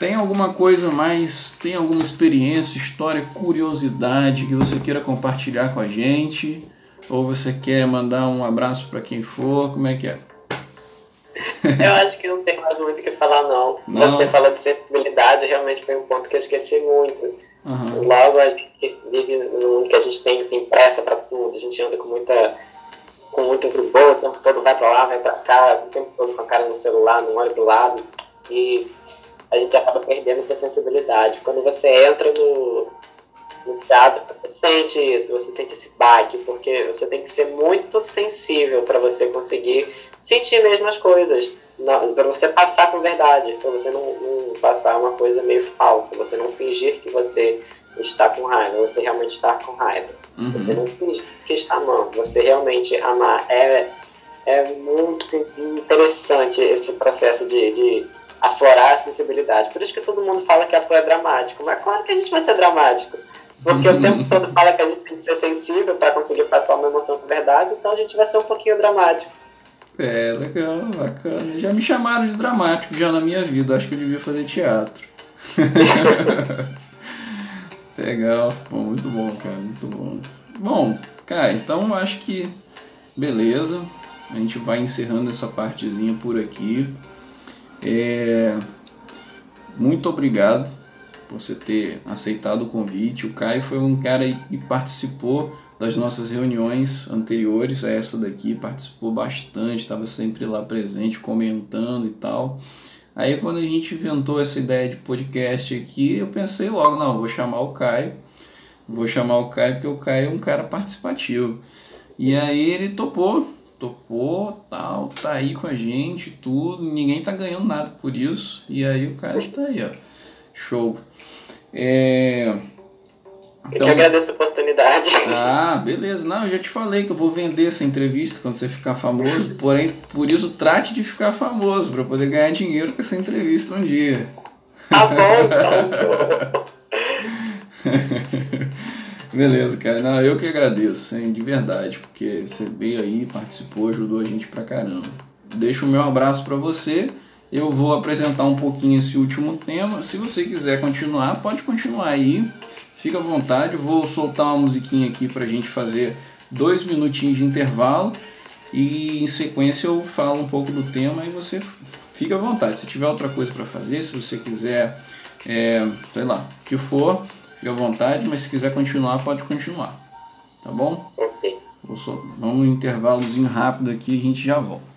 tem alguma coisa mais, tem alguma experiência, história, curiosidade que você queira compartilhar com a gente? Ou você quer mandar um abraço para quem for? Como é que é? Eu acho que não tem mais muito o que falar, não. não. Você falou de sensibilidade, realmente foi um ponto que eu esqueci muito. Uhum. Logo, a gente vive no mundo que a gente tem, tem pressa para tudo, a gente anda com muita com muito grubou, o tempo todo vai para lá, vai para cá, o tempo todo com a cara no celular, não olha para lado e a gente acaba perdendo essa sensibilidade. Quando você entra no, no teatro, você sente isso, você sente esse baque, porque você tem que ser muito sensível para você conseguir sentir mesmo as coisas, para você passar com verdade, para você não, não, passar uma coisa meio falsa, você não fingir que você está com raiva, você realmente está com raiva. Uhum. Você não fingir que está amando, você realmente amar. É, é muito interessante esse processo de, de aflorar a sensibilidade. Por isso que todo mundo fala que ator é dramático. Mas claro que a gente vai ser dramático. Porque o tempo todo fala que a gente tem que ser sensível para conseguir passar uma emoção com verdade, então a gente vai ser um pouquinho dramático. É, legal, bacana. Já me chamaram de dramático já na minha vida. Acho que eu devia fazer teatro. legal. Bom, muito bom, cara. Muito bom. Bom, cara, então acho que beleza. A gente vai encerrando essa partezinha por aqui. É, muito obrigado por você ter aceitado o convite. O Caio foi um cara que participou das nossas reuniões anteriores a essa daqui, participou bastante, estava sempre lá presente, comentando e tal. Aí quando a gente inventou essa ideia de podcast aqui, eu pensei logo, não, vou chamar o Caio. Vou chamar o Caio porque o Caio é um cara participativo. E aí ele topou, topou, tal, tá aí com a gente, tudo, ninguém tá ganhando nada por isso, e aí o cara tá aí, ó. Show. É... Então, eu que agradeço a oportunidade. Ah, beleza. Não, eu já te falei que eu vou vender essa entrevista quando você ficar famoso, porém, por isso trate de ficar famoso, para poder ganhar dinheiro com essa entrevista um dia. Tá bom, então. Beleza, cara. Não, eu que agradeço, hein, de verdade, porque você veio aí, participou, ajudou a gente pra caramba. Deixo o meu abraço para você. Eu vou apresentar um pouquinho esse último tema. Se você quiser continuar, pode continuar aí. Fica à vontade. Vou soltar uma musiquinha aqui pra gente fazer dois minutinhos de intervalo. E em sequência eu falo um pouco do tema e você fica à vontade. Se tiver outra coisa para fazer, se você quiser, é, sei lá, o que for, Fique à vontade, mas se quiser continuar, pode continuar. Tá bom? Ok. Vou só, vamos um intervalozinho rápido aqui e a gente já volta.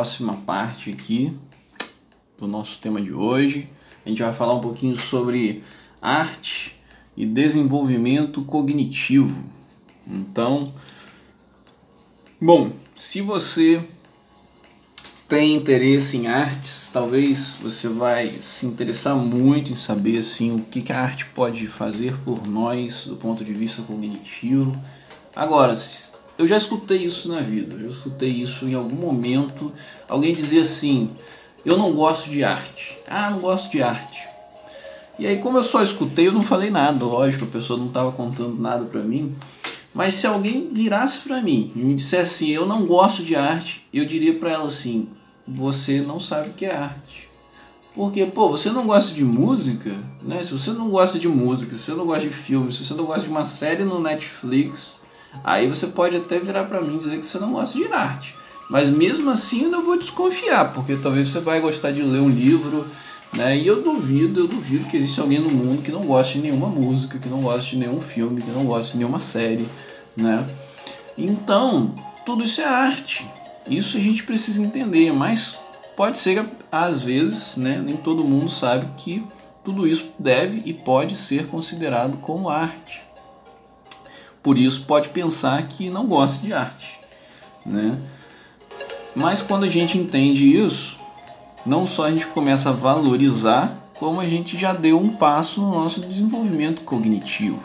Próxima parte aqui do nosso tema de hoje. A gente vai falar um pouquinho sobre arte e desenvolvimento cognitivo. Então, bom, se você tem interesse em artes, talvez você vai se interessar muito em saber assim o que, a arte pode fazer por nós do ponto de vista cognitivo. Agora, eu já escutei isso na vida, eu já escutei isso em algum momento, alguém dizer assim, eu não gosto de arte. Ah, não gosto de arte. E aí, como eu só escutei, eu não falei nada, lógico, a pessoa não estava contando nada para mim. Mas se alguém virasse para mim e me dissesse assim, eu não gosto de arte, eu diria para ela assim, você não sabe o que é arte. Porque, pô, você não gosta de música, né? Se você não gosta de música, se você não gosta de filme, se você não gosta de uma série no Netflix, aí você pode até virar para mim e dizer que você não gosta de arte. Mas mesmo assim eu não vou desconfiar, porque talvez você vai gostar de ler um livro, né? E eu duvido, eu duvido que exista alguém no mundo que não goste de nenhuma música, que não goste de nenhum filme, que não goste de nenhuma série, né? Então, tudo isso é arte. Isso a gente precisa entender, mas pode ser que às vezes, né, nem todo mundo sabe que tudo isso deve e pode ser considerado como arte. Por isso pode pensar que não gosta de arte, né? Mas quando a gente entende isso, não só a gente começa a valorizar, como a gente já deu um passo no nosso desenvolvimento cognitivo.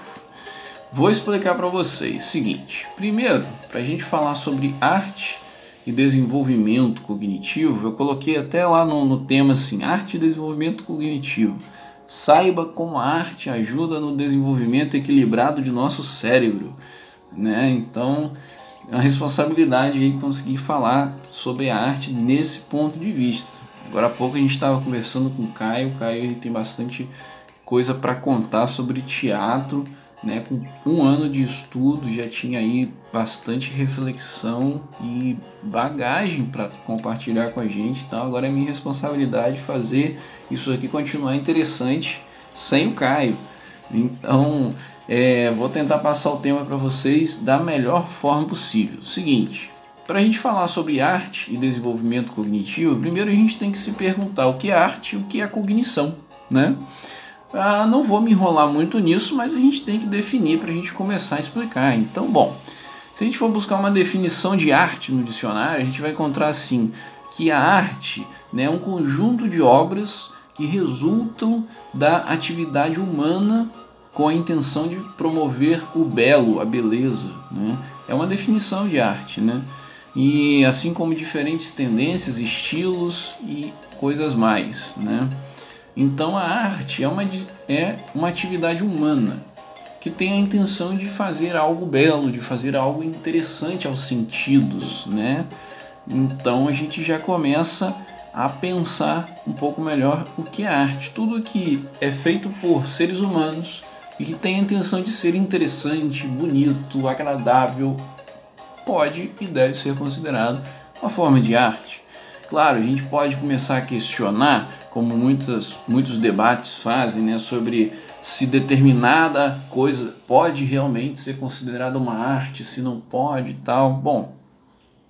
Vou explicar para vocês. Seguinte, primeiro, para a gente falar sobre arte, e desenvolvimento cognitivo, eu coloquei até lá no, no tema assim, arte e desenvolvimento cognitivo. Saiba como a arte ajuda no desenvolvimento equilibrado de nosso cérebro, né? Então, é uma responsabilidade aí conseguir falar sobre a arte nesse ponto de vista. Agora há pouco a gente estava conversando com o Caio, o Caio tem bastante coisa para contar sobre teatro né, com um ano de estudo, já tinha aí bastante reflexão e bagagem para compartilhar com a gente. Então agora é minha responsabilidade fazer isso aqui continuar interessante sem o Caio. Então é, vou tentar passar o tema para vocês da melhor forma possível. Seguinte, para a gente falar sobre arte e desenvolvimento cognitivo, primeiro a gente tem que se perguntar o que é arte e o que é cognição, né? Ah, não vou me enrolar muito nisso, mas a gente tem que definir para a gente começar a explicar. Então, bom, se a gente for buscar uma definição de arte no dicionário, a gente vai encontrar assim que a arte né, é um conjunto de obras que resultam da atividade humana com a intenção de promover o belo, a beleza. Né? É uma definição de arte, né? E assim como diferentes tendências, estilos e coisas mais, né? Então a arte é uma, é uma atividade humana que tem a intenção de fazer algo belo, de fazer algo interessante aos sentidos, né? Então a gente já começa a pensar um pouco melhor o que é arte. Tudo que é feito por seres humanos e que tem a intenção de ser interessante, bonito, agradável, pode e deve ser considerado uma forma de arte. Claro, a gente pode começar a questionar como muitas, muitos debates fazem, né, sobre se determinada coisa pode realmente ser considerada uma arte, se não pode e tal. Bom,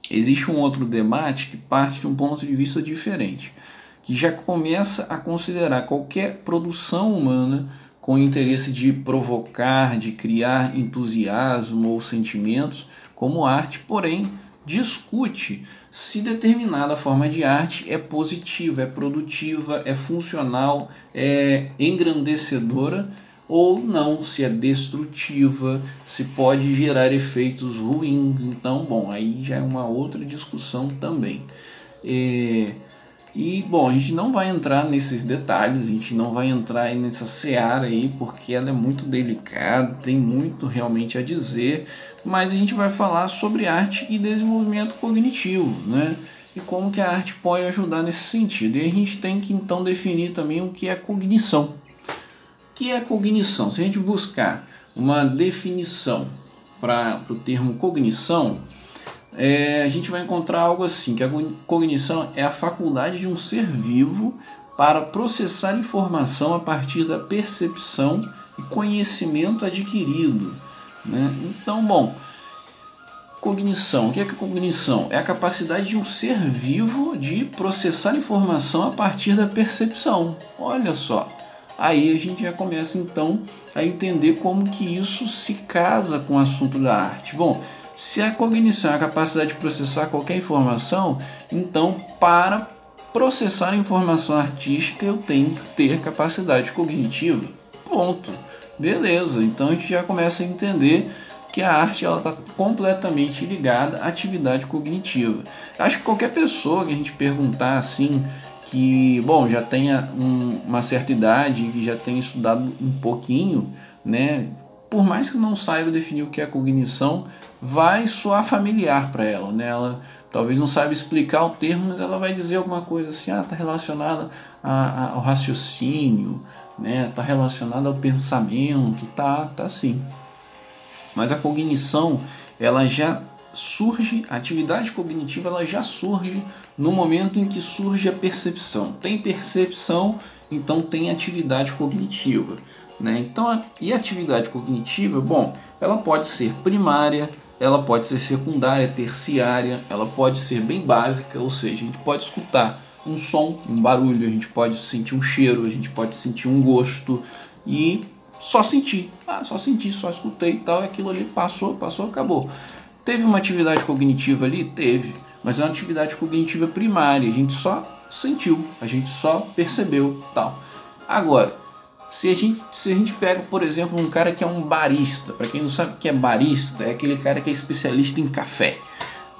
existe um outro debate que parte de um ponto de vista diferente, que já começa a considerar qualquer produção humana com interesse de provocar, de criar entusiasmo ou sentimentos como arte, porém discute se determinada forma de arte é positiva, é produtiva, é funcional, é engrandecedora ou não, se é destrutiva, se pode gerar efeitos ruins. Então, bom, aí já é uma outra discussão também. É, e bom, a gente não vai entrar nesses detalhes, a gente não vai entrar nessa seara aí, porque ela é muito delicada, tem muito realmente a dizer, mas a gente vai falar sobre arte e desenvolvimento cognitivo, né? E como que a arte pode ajudar nesse sentido. E a gente tem que então definir também o que é cognição. O que é cognição? Se a gente buscar uma definição para o termo cognição, é, a gente vai encontrar algo assim, que a cognição é a faculdade de um ser vivo para processar informação a partir da percepção e conhecimento adquirido. Né? Então, bom, cognição. O que é, que é cognição? É a capacidade de um ser vivo de processar informação a partir da percepção. Olha só. Aí a gente já começa então a entender como que isso se casa com o assunto da arte. Bom, se a cognição é a capacidade de processar qualquer informação, então para processar informação artística eu tenho que ter capacidade cognitiva. Ponto. Beleza, então a gente já começa a entender que a arte está completamente ligada à atividade cognitiva. Acho que qualquer pessoa que a gente perguntar assim, que bom já tenha um, uma certa idade, que já tenha estudado um pouquinho, né, por mais que não saiba definir o que é cognição, vai soar familiar para ela, né? Ela talvez não saiba explicar o termo, mas ela vai dizer alguma coisa assim, ah, está relacionada ao raciocínio, né? Está relacionada ao pensamento, tá, tá sim. Mas a cognição, ela já surge, a atividade cognitiva ela já surge no momento em que surge a percepção. Tem percepção, então tem atividade cognitiva. Né? Então, e a atividade cognitiva, bom, ela pode ser primária, ela pode ser secundária, terciária, ela pode ser bem básica, ou seja, a gente pode escutar um som, um barulho, a gente pode sentir um cheiro, a gente pode sentir um gosto e só sentir. Ah, só senti, só escutei e tal, aquilo ali passou, passou, acabou. Teve uma atividade cognitiva ali? Teve, mas é uma atividade cognitiva primária, a gente só sentiu, a gente só percebeu tal. Agora, se a, gente, se a gente pega, por exemplo, um cara que é um barista, para quem não sabe o que é barista, é aquele cara que é especialista em café.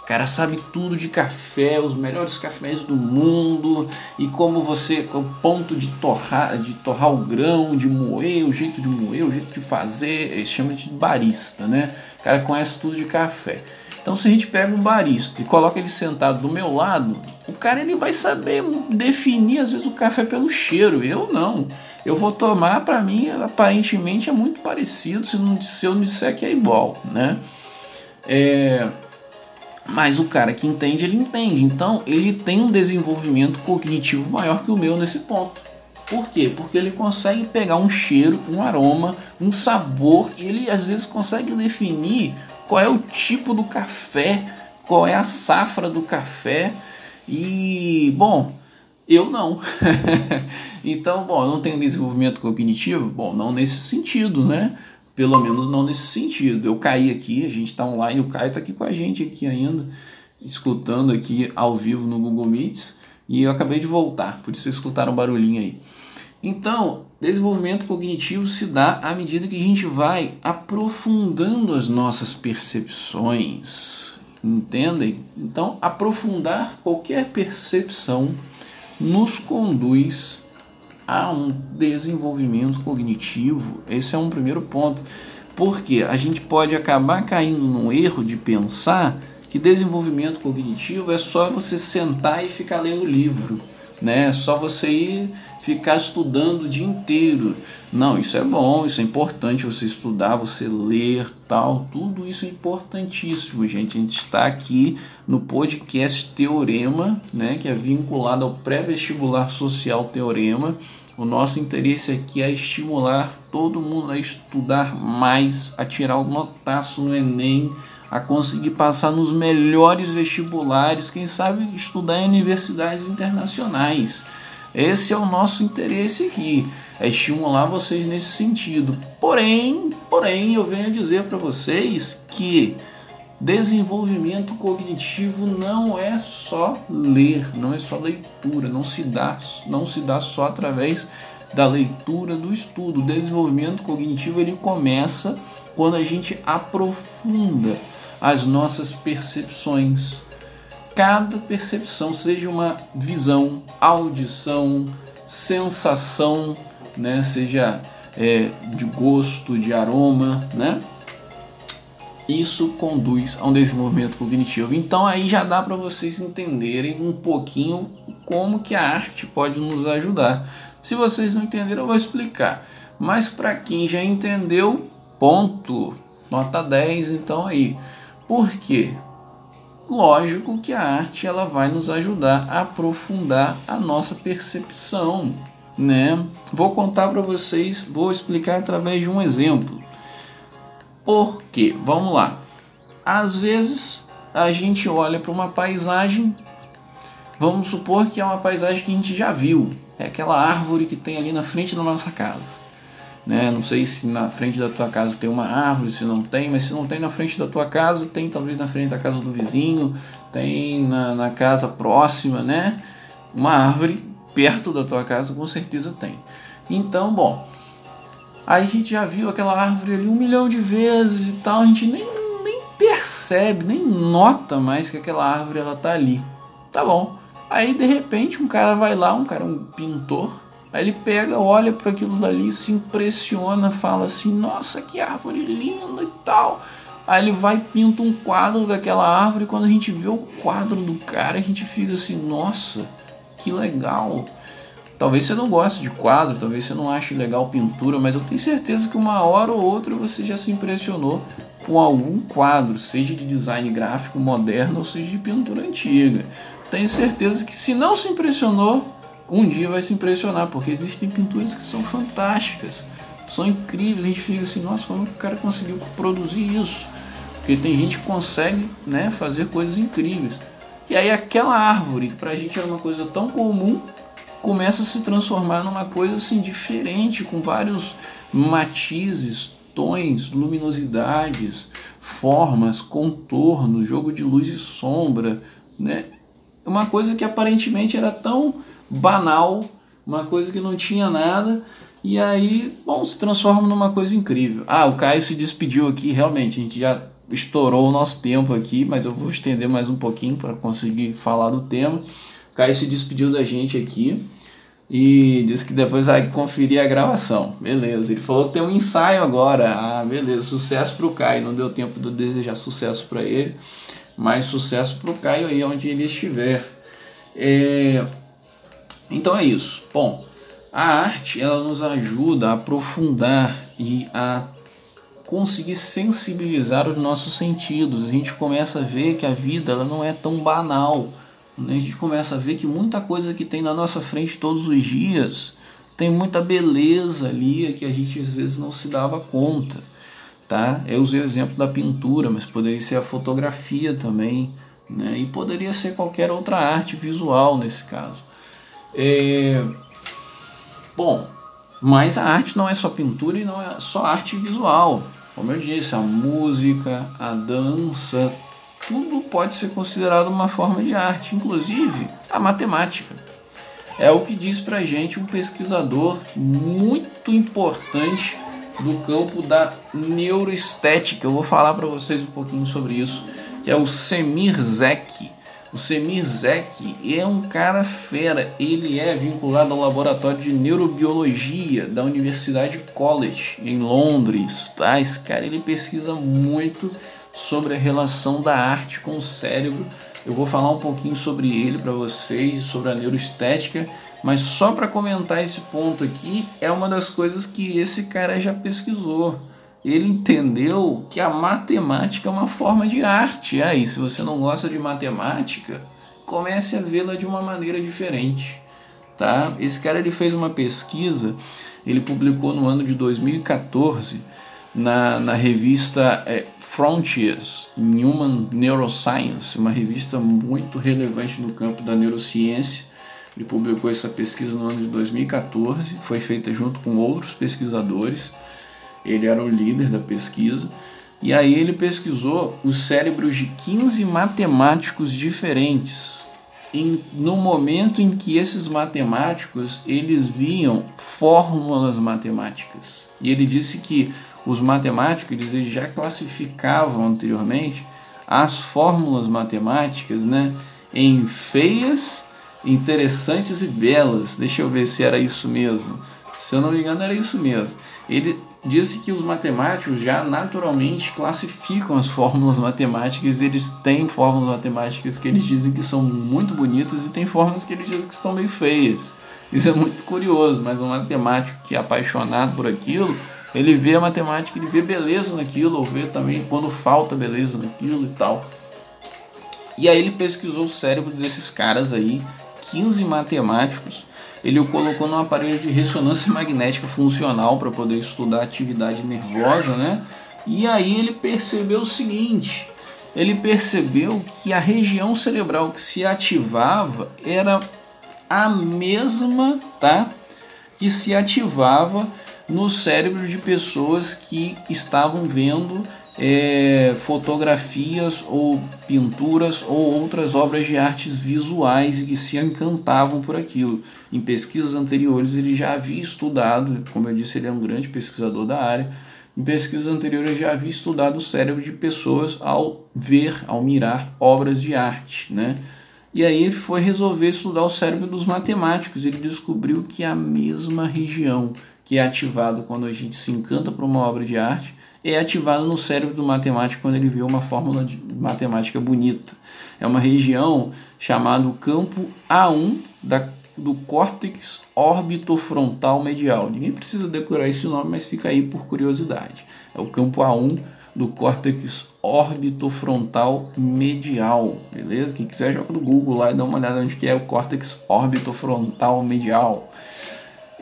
O cara sabe tudo de café, os melhores cafés do mundo e como você, o ponto de torrar, de torrar o grão, de moer, o jeito de moer, o jeito de fazer, ele chama de barista, né? O cara conhece tudo de café. Então se a gente pega um barista e coloca ele sentado do meu lado, o cara ele vai saber definir às vezes o café pelo cheiro. Eu não. Eu vou tomar, para mim, aparentemente é muito parecido, se, não, se eu não disser que é igual, né? É, mas o cara que entende, ele entende. Então, ele tem um desenvolvimento cognitivo maior que o meu nesse ponto. Por quê? Porque ele consegue pegar um cheiro, um aroma, um sabor e ele às vezes consegue definir qual é o tipo do café, qual é a safra do café. E, bom, eu não. então, bom, eu não tenho desenvolvimento cognitivo? Bom, não nesse sentido, né? Pelo menos não nesse sentido. Eu caí aqui, a gente está online, o Caio está aqui com a gente aqui ainda, escutando aqui ao vivo no Google Meets, e eu acabei de voltar, por isso vocês escutaram um barulhinho aí. Então, desenvolvimento cognitivo se dá à medida que a gente vai aprofundando as nossas percepções, entendem? Então, aprofundar qualquer percepção nos conduz a um desenvolvimento cognitivo. Esse é um primeiro ponto. Porque a gente pode acabar caindo num erro de pensar que desenvolvimento cognitivo é só você sentar e ficar lendo livro, né? É só você ir ficar estudando o dia inteiro. Não, isso é bom, isso é importante você estudar, você ler, tal, tudo isso é importantíssimo, gente. A gente está aqui no podcast Teorema, né, que é vinculado ao pré-vestibular social Teorema. O nosso interesse aqui é estimular todo mundo a estudar mais, a tirar o notaço no ENEM, a conseguir passar nos melhores vestibulares, quem sabe estudar em universidades internacionais. Esse é o nosso interesse aqui, é estimular vocês nesse sentido. Porém, porém, eu venho dizer para vocês que desenvolvimento cognitivo não é só ler, não é só leitura, não se dá, não se dá só através da leitura, do estudo. O desenvolvimento cognitivo ele começa quando a gente aprofunda as nossas percepções, cada percepção, seja uma visão, audição, sensação, né, seja é, de gosto, de aroma, né? Isso conduz a um desenvolvimento cognitivo. Então aí já dá para vocês entenderem um pouquinho como que a arte pode nos ajudar. Se vocês não entenderam, eu vou explicar. Mas para quem já entendeu, ponto. Nota 10 então aí. Por quê? Lógico que a arte ela vai nos ajudar a aprofundar a nossa percepção, né? Vou contar para vocês, vou explicar através de um exemplo. Por quê? Vamos lá. Às vezes a gente olha para uma paisagem, vamos supor que é uma paisagem que a gente já viu, é aquela árvore que tem ali na frente da nossa casa. Né? Não sei se na frente da tua casa tem uma árvore, se não tem, mas se não tem na frente da tua casa, tem talvez na frente da casa do vizinho, tem na, na casa próxima, né? Uma árvore perto da tua casa com certeza tem. Então, bom, aí a gente já viu aquela árvore ali um milhão de vezes e tal, a gente nem, nem percebe, nem nota mais que aquela árvore ela tá ali. Tá bom. Aí de repente um cara vai lá, um cara, um pintor, Aí ele pega, olha para aquilo dali, se impressiona, fala assim: Nossa, que árvore linda e tal. Aí ele vai pinta um quadro daquela árvore. Quando a gente vê o quadro do cara, a gente fica assim: Nossa, que legal. Talvez você não goste de quadro, talvez você não ache legal pintura, mas eu tenho certeza que uma hora ou outra você já se impressionou com algum quadro, seja de design gráfico moderno ou seja de pintura antiga. Tenho certeza que se não se impressionou, um dia vai se impressionar, porque existem pinturas que são fantásticas, são incríveis. A gente fica assim, nossa, como o cara conseguiu produzir isso? Porque tem gente que consegue né, fazer coisas incríveis. E aí aquela árvore, que pra gente era uma coisa tão comum, começa a se transformar numa coisa assim diferente, com vários matizes, tons, luminosidades, formas, contornos, jogo de luz e sombra, né? Uma coisa que aparentemente era tão banal, uma coisa que não tinha nada. E aí, bom, se transforma numa coisa incrível. Ah, o Caio se despediu aqui, realmente, a gente já estourou o nosso tempo aqui, mas eu vou estender mais um pouquinho para conseguir falar do tema. O Caio se despediu da gente aqui e disse que depois vai conferir a gravação. Beleza, ele falou que tem um ensaio agora. Ah, beleza, sucesso para o Caio. Não deu tempo de desejar sucesso para ele, mas sucesso para o Caio aí onde ele estiver. É, então é isso. Bom, a arte ela nos ajuda a aprofundar e a conseguir sensibilizar os nossos sentidos. A gente começa a ver que a vida ela não é tão banal. Né? A gente começa a ver que muita coisa que tem na nossa frente todos os dias tem muita beleza ali que a gente às vezes não se dava conta. Tá? Eu usei o exemplo da pintura, mas poderia ser a fotografia também. Né? E poderia ser qualquer outra arte visual nesse caso. É... Bom, mas a arte não é só pintura e não é só arte visual. Como eu disse, a música, a dança, tudo pode ser considerado uma forma de arte, inclusive a matemática. É o que diz pra gente um pesquisador muito importante do campo da neuroestética. Eu vou falar para vocês um pouquinho sobre isso, que é o Semir Zek. O Semir Zek é um cara fera. Ele é vinculado ao laboratório de neurobiologia da Universidade College em Londres. Tá? Esse cara ele pesquisa muito sobre a relação da arte com o cérebro. Eu vou falar um pouquinho sobre ele para vocês, sobre a neuroestética, mas só para comentar esse ponto aqui, é uma das coisas que esse cara já pesquisou ele entendeu que a matemática é uma forma de arte. Aí, se você não gosta de matemática, comece a vê-la de uma maneira diferente, tá? Esse cara ele fez uma pesquisa, ele publicou no ano de 2014 na, na revista é, Frontiers in Human Neuroscience, uma revista muito relevante no campo da neurociência. Ele publicou essa pesquisa no ano de 2014, foi feita junto com outros pesquisadores ele era o líder da pesquisa. E aí ele pesquisou os cérebros de 15 matemáticos diferentes. Em, no momento em que esses matemáticos eles viam fórmulas matemáticas. E ele disse que os matemáticos eles já classificavam anteriormente as fórmulas matemáticas né, em feias, interessantes e belas. Deixa eu ver se era isso mesmo. Se eu não me engano, era isso mesmo. Ele disse que os matemáticos já naturalmente classificam as fórmulas matemáticas, eles têm fórmulas matemáticas que eles dizem que são muito bonitas e tem fórmulas que eles dizem que são meio feias. Isso é muito curioso, mas um matemático que é apaixonado por aquilo, ele vê a matemática, ele vê beleza naquilo, ou vê também quando falta beleza naquilo e tal. E aí ele pesquisou o cérebro desses caras aí, 15 matemáticos. Ele o colocou num aparelho de ressonância magnética funcional para poder estudar a atividade nervosa, né? E aí ele percebeu o seguinte: ele percebeu que a região cerebral que se ativava era a mesma, tá? Que se ativava no cérebro de pessoas que estavam vendo é, fotografias ou pinturas ou outras obras de artes visuais e que se encantavam por aquilo. Em pesquisas anteriores ele já havia estudado, como eu disse, ele é um grande pesquisador da área. Em pesquisas anteriores já havia estudado o cérebro de pessoas ao ver, ao mirar obras de arte, né? E aí ele foi resolver estudar o cérebro dos matemáticos. Ele descobriu que a mesma região que é ativado quando a gente se encanta por uma obra de arte é ativado no cérebro do matemático quando ele vê uma fórmula de matemática bonita. É uma região chamada campo A1 da, do córtex orbitofrontal medial. Ninguém precisa decorar esse nome, mas fica aí por curiosidade. É o campo A1 do córtex orbitofrontal medial, beleza? Quem quiser joga no Google lá e dá uma olhada onde que é o córtex orbitofrontal medial.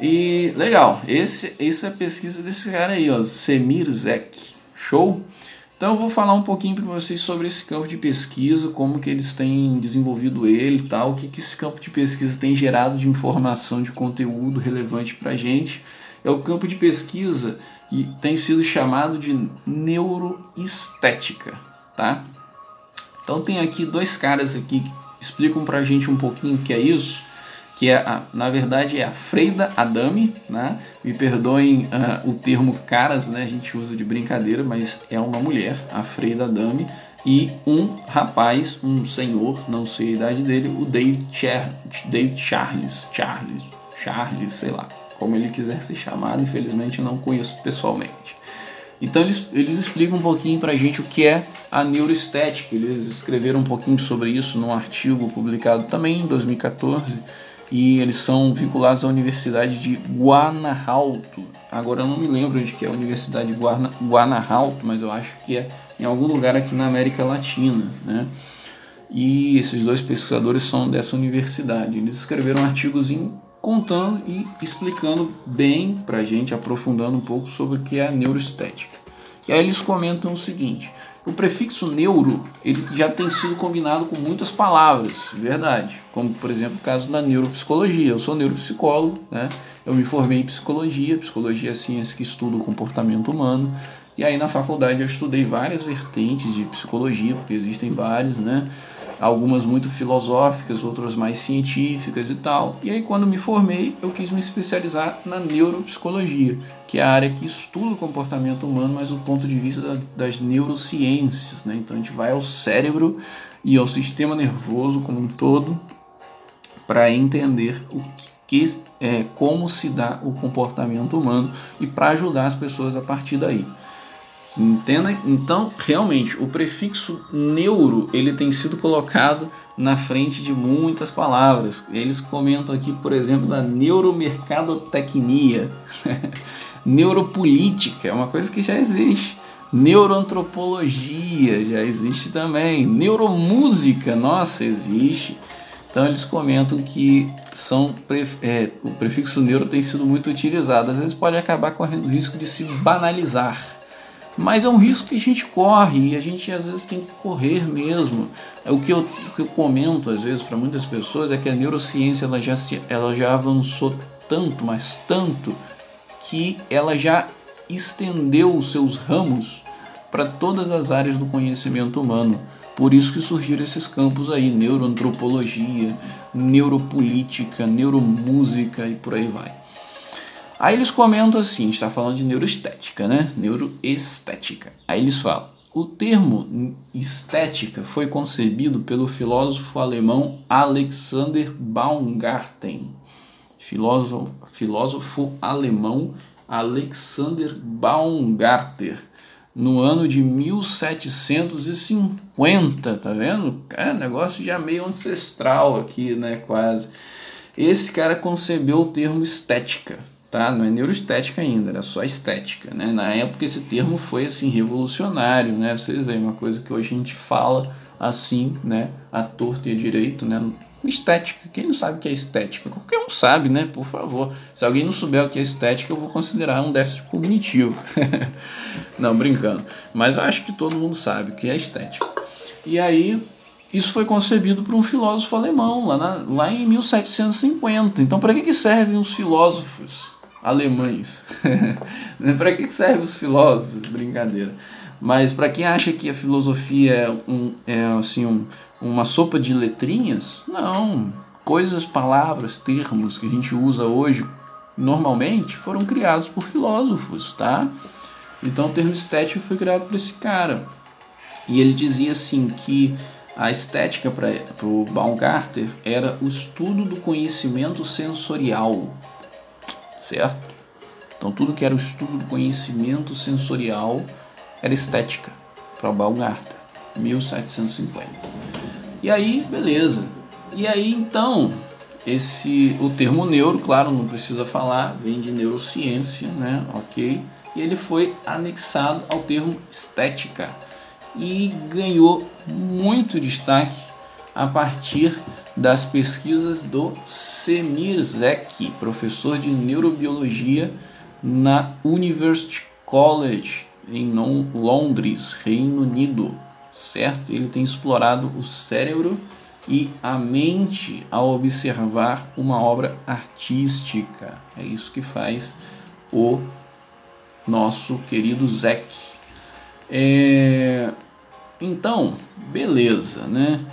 E legal, esse, esse é a pesquisa desse cara aí, ó, Semir Zek. Show? Então eu vou falar um pouquinho para vocês sobre esse campo de pesquisa, como que eles têm desenvolvido ele e tal, o que, que esse campo de pesquisa tem gerado de informação, de conteúdo relevante para a gente. É o campo de pesquisa que tem sido chamado de neuroestética, tá? Então tem aqui dois caras aqui que explicam para a gente um pouquinho o que é isso que é a, na verdade é a Freida Adami, né? Me perdoem uh, o termo caras, né? A gente usa de brincadeira, mas é uma mulher, a Freida Adami, e um rapaz, um senhor, não sei a idade dele, o Dave, Char Dave Charles, Charles, Charles, sei lá, como ele quiser ser chamado, infelizmente não conheço pessoalmente. Então eles, eles explicam um pouquinho pra gente o que é a neuroestética. Eles escreveram um pouquinho sobre isso num artigo publicado também em 2014 e eles são vinculados à Universidade de Guanajuato. Agora eu não me lembro de que é a Universidade de Guana, Guanajuato, mas eu acho que é em algum lugar aqui na América Latina, né? E esses dois pesquisadores são dessa universidade. Eles escreveram artigos contando e explicando bem pra gente, aprofundando um pouco sobre o que é a neuroestética. E aí eles comentam o seguinte: o prefixo neuro ele já tem sido combinado com muitas palavras, verdade. Como, por exemplo, o caso da neuropsicologia. Eu sou neuropsicólogo, né? eu me formei em psicologia. Psicologia é a ciência que estuda o comportamento humano. E aí na faculdade eu estudei várias vertentes de psicologia, porque existem várias, né? Algumas muito filosóficas, outras mais científicas e tal. E aí quando me formei, eu quis me especializar na neuropsicologia, que é a área que estuda o comportamento humano, mas do ponto de vista das neurociências, né? Então a gente vai ao cérebro e ao sistema nervoso como um todo para entender o que é como se dá o comportamento humano e para ajudar as pessoas a partir daí. Entenda? Então, realmente, o prefixo neuro ele tem sido colocado na frente de muitas palavras. Eles comentam aqui, por exemplo, da neuromercadotecnia, neuropolítica, é uma coisa que já existe. Neuroantropologia já existe também. Neuromúsica, nossa, existe. Então eles comentam que são é, o prefixo neuro tem sido muito utilizado. Às vezes pode acabar correndo o risco de se banalizar mas é um risco que a gente corre e a gente às vezes tem que correr mesmo. É o que eu, o que eu comento às vezes para muitas pessoas é que a neurociência ela já, ela já avançou tanto, mas tanto, que ela já estendeu os seus ramos para todas as áreas do conhecimento humano. Por isso que surgiram esses campos aí, neuroantropologia, neuropolítica, neuromúsica e por aí vai. Aí eles comentam assim, está falando de neuroestética, né? Neuroestética. Aí eles falam: o termo estética foi concebido pelo filósofo alemão Alexander Baumgarten. Filósofo, filósofo alemão Alexander Baumgarten no ano de 1750, tá vendo? É negócio já meio ancestral aqui, né, quase. Esse cara concebeu o termo estética tá? Não é neuroestética ainda, era só estética, né? Na época esse termo foi assim revolucionário, né? Vocês veem uma coisa que hoje a gente fala, assim, né, a torta e a direito, né, estética. Quem não sabe o que é estética? Qualquer um sabe, né? Por favor. Se alguém não souber o que é estética, eu vou considerar um déficit cognitivo. não, brincando. Mas eu acho que todo mundo sabe o que é estética. E aí, isso foi concebido por um filósofo alemão, lá, na, lá em 1750. Então, para que, que servem os filósofos alemães? para que, servem os filósofos? Brincadeira. Mas para quem acha que a filosofia é, um, é assim, um, uma sopa de letrinhas, não. Coisas, palavras, termos que a gente usa hoje normalmente foram criados por filósofos, tá? Então o termo estético foi criado por esse cara. E ele dizia assim que a estética para o Baumgartner era o estudo do conhecimento sensorial, certo? Então tudo que era o estudo do conhecimento sensorial era estética para o Baumgartner, 1750. E aí, beleza. E aí então, esse o termo neuro, claro, não precisa falar, vem de neurociência, né? OK? E ele foi anexado ao termo estética e ganhou muito destaque a partir das pesquisas do Semir Zek, professor de neurobiologia na University College em Londres, Reino Unido, certo? Ele tem explorado o cérebro e a mente ao observar uma obra artística. É isso que faz o nosso querido Zek. É... Então, beleza, né?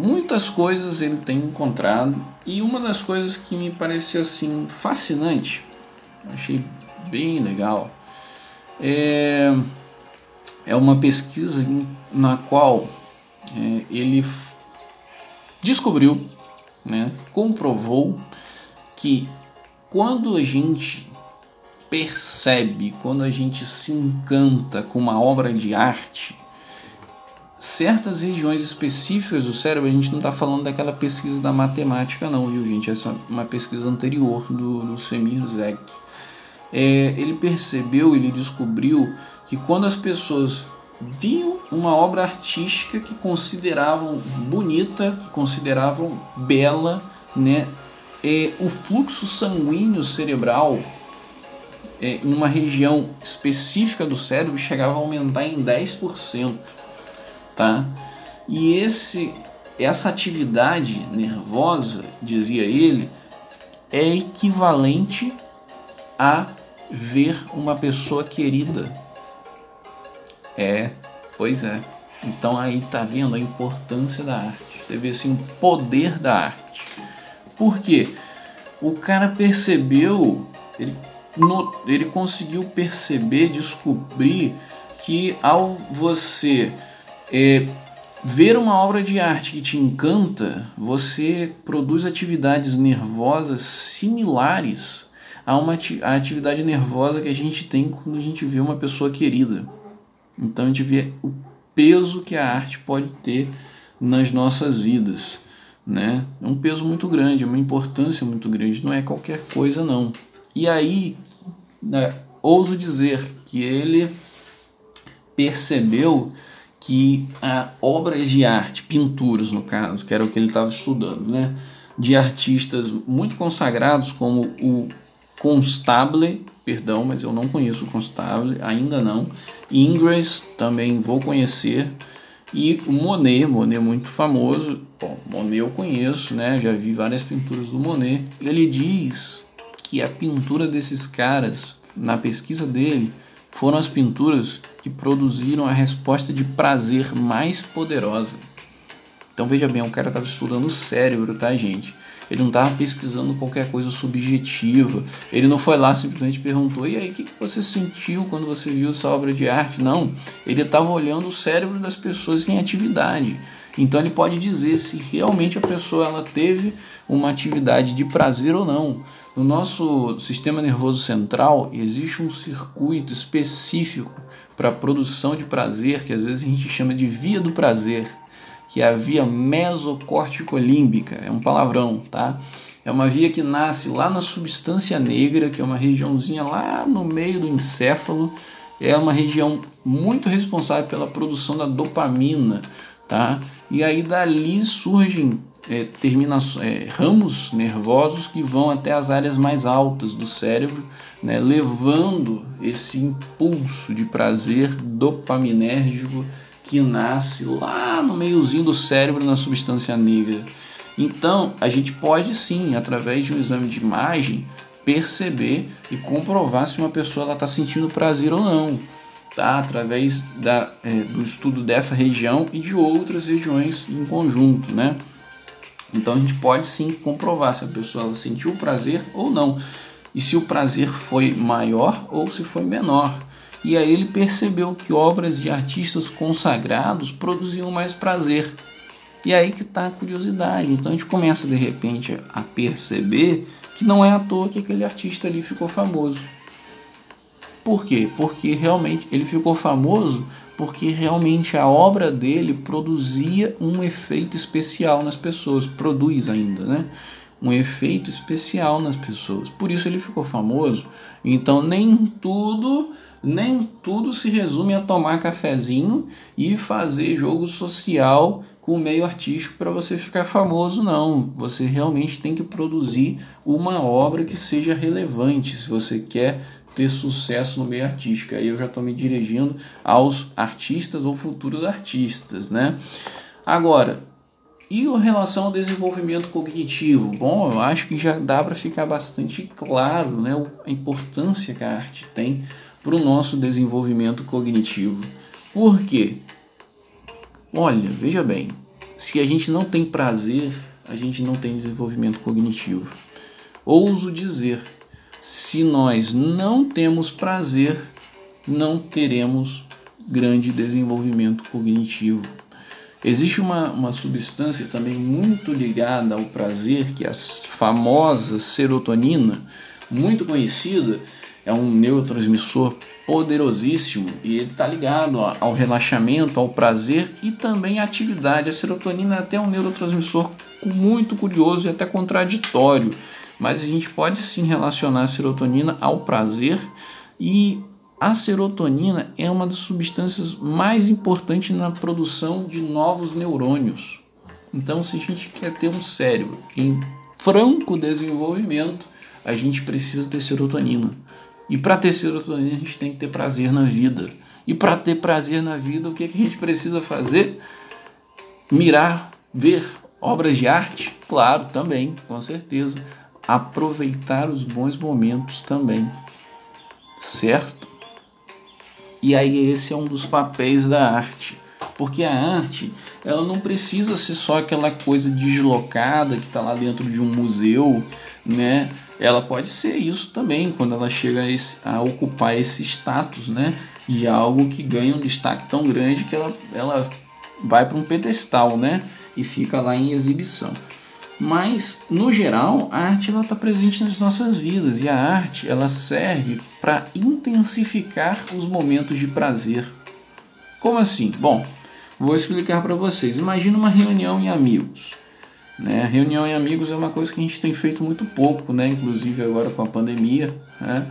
Muitas coisas ele tem encontrado e uma das coisas que me pareceu assim fascinante, achei bem legal, é, é uma pesquisa na qual é, ele descobriu, né, comprovou que quando a gente percebe, quando a gente se encanta com uma obra de arte, certas regiões específicas do cérebro, a gente não está falando daquela pesquisa da matemática não, viu gente? Essa é uma pesquisa anterior do, do Semir Zek é, ele percebeu, ele descobriu que quando as pessoas viam uma obra artística que consideravam bonita, que consideravam bela, né, é, o fluxo sanguíneo cerebral é, em uma região específica do cérebro chegava a aumentar em 10%, tá? E esse essa atividade nervosa, dizia ele, é equivalente a ver uma pessoa querida. É, pois é. Então aí tá vendo a importância da arte. Você vê assim o poder da arte. Por quê? O cara percebeu, ele, no, ele conseguiu perceber, descobrir que ao você é, ver uma obra de arte que te encanta, você produz atividades nervosas similares a uma atividade nervosa que a gente tem quando a gente vê uma pessoa querida. Então a gente vê o peso que a arte pode ter nas nossas vidas, né? É um peso muito grande, é uma importância muito grande, não é qualquer coisa não. E aí, né, ouso dizer que ele percebeu que a obras de arte, pinturas no caso, que era o que ele estava estudando, né, de artistas muito consagrados como o Constable, perdão, mas eu não conheço o Constable, ainda não. Ingres também vou conhecer. E o Monet, Monet muito famoso. Bom, Monet eu conheço, né? Já vi várias pinturas do Monet. Ele diz que a pintura desses caras, na pesquisa dele, foram as pinturas que produziram a resposta de prazer mais poderosa. Então veja bem, o cara estava estudando o cérebro, tá, gente? Ele não estava pesquisando qualquer coisa subjetiva. Ele não foi lá simplesmente perguntou: e aí, o que, que você sentiu quando você viu essa obra de arte? Não. Ele estava olhando o cérebro das pessoas em atividade. Então ele pode dizer se realmente a pessoa ela teve uma atividade de prazer ou não. No nosso sistema nervoso central existe um circuito específico para a produção de prazer, que às vezes a gente chama de via do prazer que é a via mesocórtico-límbica, é um palavrão, tá? É uma via que nasce lá na substância negra, que é uma regiãozinha lá no meio do encéfalo. É uma região muito responsável pela produção da dopamina, tá? E aí dali surgem é, é, ramos nervosos que vão até as áreas mais altas do cérebro, né, levando esse impulso de prazer dopaminérgico que nasce lá no meiozinho do cérebro na substância negra. Então, a gente pode sim, através de um exame de imagem, perceber e comprovar se uma pessoa está sentindo prazer ou não, tá? através da, é, do estudo dessa região e de outras regiões em conjunto. Né? Então a gente pode sim comprovar se a pessoa sentiu prazer ou não, e se o prazer foi maior ou se foi menor. E aí ele percebeu que obras de artistas consagrados produziam mais prazer. E aí que está a curiosidade. Então a gente começa de repente a perceber que não é à toa que aquele artista ali ficou famoso. Por quê? Porque realmente ele ficou famoso porque realmente a obra dele produzia um efeito especial nas pessoas, produz ainda, né? Um efeito especial nas pessoas. Por isso ele ficou famoso. Então nem tudo, nem tudo se resume a tomar cafezinho e fazer jogo social com o meio artístico para você ficar famoso, não. Você realmente tem que produzir uma obra que seja relevante se você quer ter sucesso no meio artístico. Aí eu já estou me dirigindo aos artistas ou futuros artistas, né? Agora, e em relação ao desenvolvimento cognitivo? Bom, eu acho que já dá para ficar bastante claro né, a importância que a arte tem para o nosso desenvolvimento cognitivo. Por quê? Olha, veja bem, se a gente não tem prazer, a gente não tem desenvolvimento cognitivo. Ouso dizer se nós não temos prazer, não teremos grande desenvolvimento cognitivo. Existe uma, uma substância também muito ligada ao prazer, que é a famosa serotonina, muito conhecida, é um neurotransmissor poderosíssimo e ele está ligado ao relaxamento, ao prazer e também à atividade. A serotonina é até um neurotransmissor muito curioso e até contraditório mas a gente pode sim relacionar a serotonina ao prazer e a serotonina é uma das substâncias mais importantes na produção de novos neurônios. Então, se a gente quer ter um cérebro em franco desenvolvimento, a gente precisa ter serotonina. E para ter serotonina, a gente tem que ter prazer na vida. E para ter prazer na vida, o que, é que a gente precisa fazer? Mirar, ver obras de arte? Claro, também, com certeza aproveitar os bons momentos também, certo? E aí esse é um dos papéis da arte, porque a arte ela não precisa ser só aquela coisa deslocada que está lá dentro de um museu, né? Ela pode ser isso também quando ela chega a, esse, a ocupar esse status, né? De algo que ganha um destaque tão grande que ela, ela vai para um pedestal, né? E fica lá em exibição. Mas, no geral, a arte está presente nas nossas vidas e a arte ela serve para intensificar os momentos de prazer. Como assim? Bom, vou explicar para vocês. Imagina uma reunião em amigos. Né? Reunião em amigos é uma coisa que a gente tem feito muito pouco, né? inclusive agora com a pandemia. Né?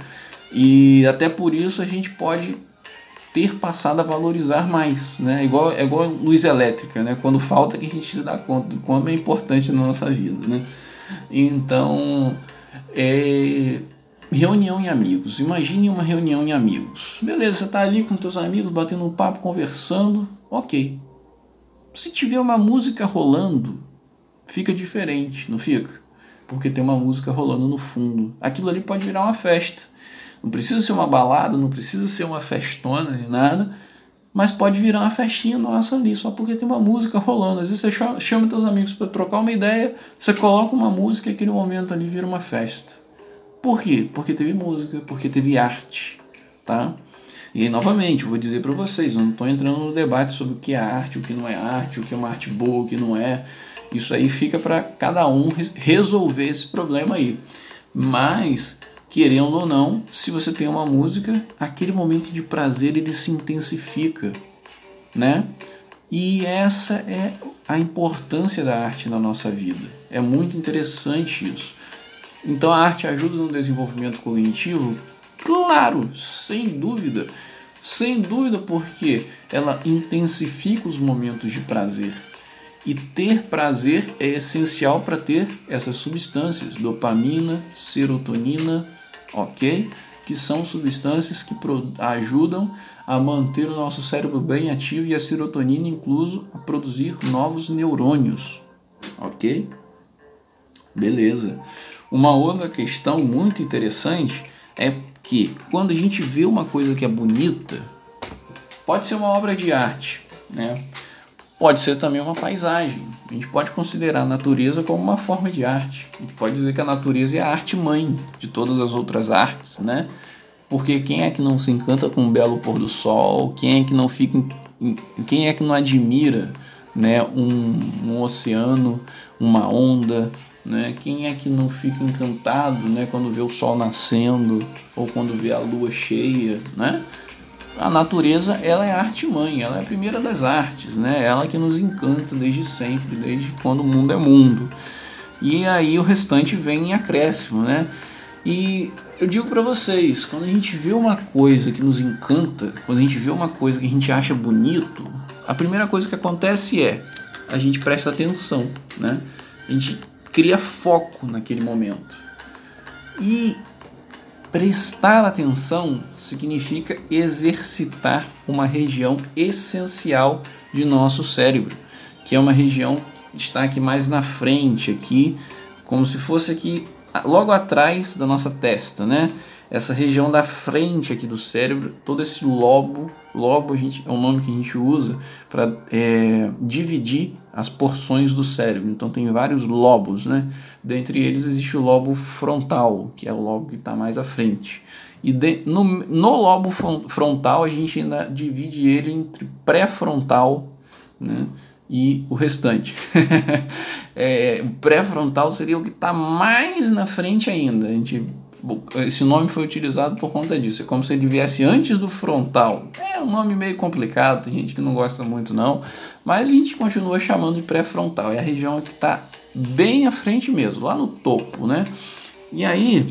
E até por isso a gente pode ter passado a valorizar mais, né? Igual, é igual luz elétrica, né? Quando falta que a gente se dá conta do quanto é importante na nossa vida, né? Então, é, reunião em amigos. Imagine uma reunião em amigos. Beleza, você está ali com seus amigos, batendo um papo, conversando, ok. Se tiver uma música rolando, fica diferente, não fica? Porque tem uma música rolando no fundo. Aquilo ali pode virar uma festa. Não precisa ser uma balada, não precisa ser uma festona nem nada, mas pode virar uma festinha nossa ali, só porque tem uma música rolando. Às vezes você chama, chama teus amigos para trocar uma ideia, você coloca uma música e aquele momento ali vira uma festa. Por quê? Porque teve música, porque teve arte, tá? E aí, novamente, eu vou dizer para vocês, eu não estou entrando no debate sobre o que é arte, o que não é arte, o que é uma arte boa, o que não é. Isso aí fica para cada um resolver esse problema aí. Mas querendo ou não, se você tem uma música, aquele momento de prazer ele se intensifica, né? E essa é a importância da arte na nossa vida. É muito interessante isso. Então a arte ajuda no desenvolvimento cognitivo? Claro, sem dúvida. Sem dúvida, porque ela intensifica os momentos de prazer. E ter prazer é essencial para ter essas substâncias, dopamina, serotonina, ok? Que são substâncias que ajudam a manter o nosso cérebro bem ativo e a serotonina incluso a produzir novos neurônios, ok? Beleza. Uma outra questão muito interessante é que quando a gente vê uma coisa que é bonita, pode ser uma obra de arte, né? Pode ser também uma paisagem. A gente pode considerar a natureza como uma forma de arte. A gente pode dizer que a natureza é a arte mãe de todas as outras artes, né? Porque quem é que não se encanta com um belo pôr do sol? Quem é que não fica quem é que não admira, né, um, um oceano, uma onda, né? Quem é que não fica encantado, né, quando vê o sol nascendo ou quando vê a lua cheia, né? A natureza, ela é a arte mãe, ela é a primeira das artes, né? Ela que nos encanta desde sempre, desde quando o mundo é mundo. E aí o restante vem em acréscimo, né? E eu digo para vocês, quando a gente vê uma coisa que nos encanta, quando a gente vê uma coisa que a gente acha bonito, a primeira coisa que acontece é a gente presta atenção, né? A gente cria foco naquele momento. E prestar atenção significa exercitar uma região essencial de nosso cérebro, que é uma região que está aqui mais na frente aqui, como se fosse aqui logo atrás da nossa testa, né? Essa região da frente aqui do cérebro, todo esse lobo, lobo a gente, é o nome que a gente usa para é, dividir as porções do cérebro. Então tem vários lobos, né? Dentre eles existe o lobo frontal, que é o lobo que está mais à frente. E de, no, no lobo frontal a gente ainda divide ele entre pré-frontal, né? e o restante. é, o pré-frontal seria o que está mais na frente ainda. A gente, esse nome foi utilizado por conta disso. É como se ele viesse antes do frontal. É um nome meio complicado, tem gente que não gosta muito não, mas a gente continua chamando de pré-frontal. É a região que está bem à frente mesmo, lá no topo, né? E aí,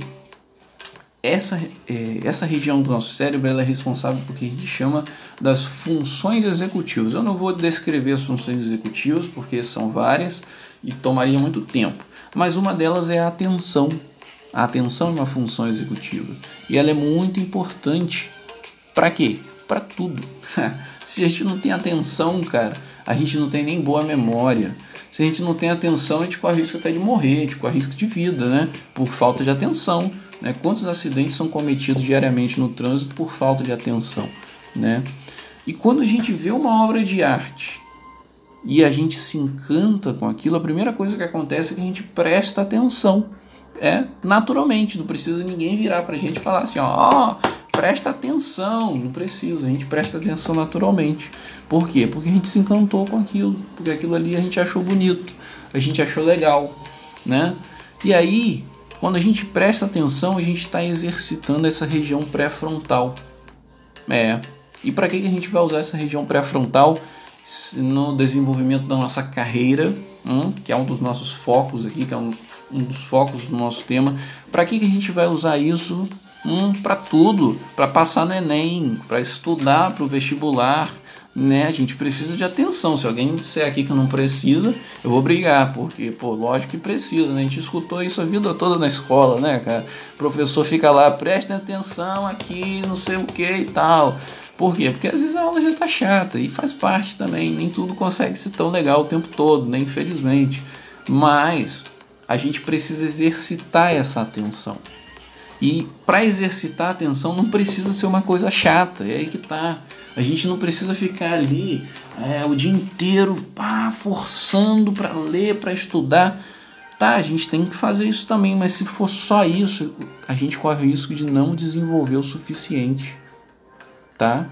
essa, é, essa região do nosso cérebro é responsável por que a gente chama das funções executivas. Eu não vou descrever as funções executivas porque são várias e tomaria muito tempo, mas uma delas é a atenção. A atenção é uma função executiva e ela é muito importante. Para quê? Para tudo. Se a gente não tem atenção, cara, a gente não tem nem boa memória. Se a gente não tem atenção, a gente corre risco até de morrer, a gente corre risco de vida, né? Por falta de atenção. Né? Quantos acidentes são cometidos diariamente no trânsito por falta de atenção? Né? E quando a gente vê uma obra de arte e a gente se encanta com aquilo, a primeira coisa que acontece é que a gente presta atenção. É, naturalmente, não precisa ninguém virar para a gente e falar assim, ó, presta atenção, não precisa, a gente presta atenção naturalmente. Por quê? Porque a gente se encantou com aquilo, porque aquilo ali a gente achou bonito, a gente achou legal, né? E aí, quando a gente presta atenção, a gente está exercitando essa região pré-frontal. É. E para que, que a gente vai usar essa região pré-frontal no desenvolvimento da nossa carreira, hum, que é um dos nossos focos aqui, que é um, um dos focos do nosso tema? Para que, que a gente vai usar isso? Hum, para tudo, para passar no Enem, para estudar para o vestibular, né? A gente precisa de atenção. Se alguém disser aqui que não precisa, eu vou brigar, porque, pô, lógico que precisa, né? A gente escutou isso a vida toda na escola, né, cara? O professor fica lá, prestem atenção aqui, não sei o que e tal. Por quê? Porque às vezes a aula já tá chata e faz parte também. Nem tudo consegue ser tão legal o tempo todo, né? Infelizmente. Mas a gente precisa exercitar essa atenção. E para exercitar a atenção não precisa ser uma coisa chata, é aí que tá. A gente não precisa ficar ali é, o dia inteiro pá, forçando para ler, para estudar. Tá, a gente tem que fazer isso também, mas se for só isso, a gente corre o risco de não desenvolver o suficiente. Tá?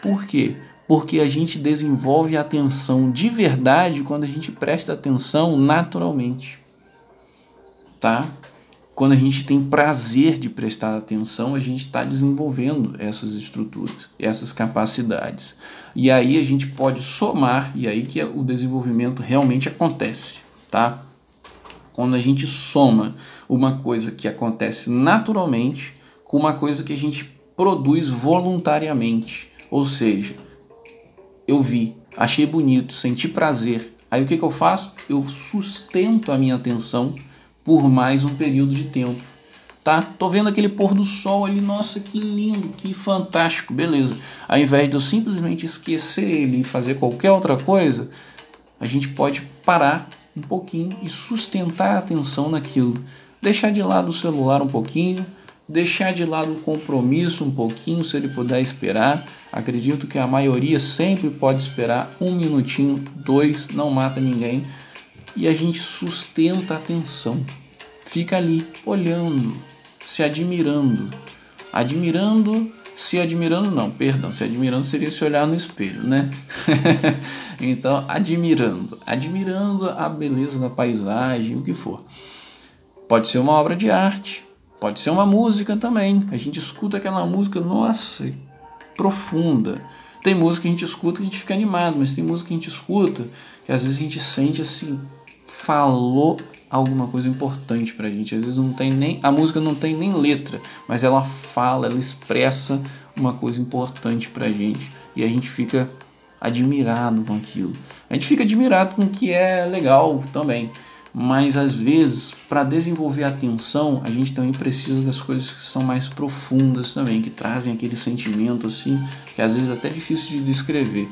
Por quê? Porque a gente desenvolve a atenção de verdade quando a gente presta atenção naturalmente. Tá? quando a gente tem prazer de prestar atenção, a gente está desenvolvendo essas estruturas, essas capacidades. E aí a gente pode somar, e aí que o desenvolvimento realmente acontece, tá? Quando a gente soma uma coisa que acontece naturalmente com uma coisa que a gente produz voluntariamente. Ou seja, eu vi, achei bonito, senti prazer. Aí o que, que eu faço? Eu sustento a minha atenção por mais um período de tempo. Tá? Tô vendo aquele pôr do sol ali, nossa, que lindo, que fantástico, beleza. Ao invés de eu simplesmente esquecer ele e fazer qualquer outra coisa, a gente pode parar um pouquinho e sustentar a atenção naquilo. Deixar de lado o celular um pouquinho, deixar de lado o compromisso um pouquinho, se ele puder esperar. Acredito que a maioria sempre pode esperar um minutinho, dois, não mata ninguém. E a gente sustenta a atenção. Fica ali olhando, se admirando. Admirando, se admirando não, perdão, se admirando seria se olhar no espelho, né? então, admirando, admirando a beleza da paisagem, o que for. Pode ser uma obra de arte, Pode ser uma música também. A gente escuta aquela música, nossa, profunda. Tem música que a gente escuta que a gente fica animado, mas tem música que a gente escuta que às vezes a gente sente assim, falou alguma coisa importante pra gente. Às vezes não tem nem a música não tem nem letra, mas ela fala, ela expressa uma coisa importante pra gente e a gente fica admirado com aquilo. A gente fica admirado com o que é legal também mas às vezes para desenvolver a atenção a gente também precisa das coisas que são mais profundas também que trazem aquele sentimento assim que às vezes é até difícil de descrever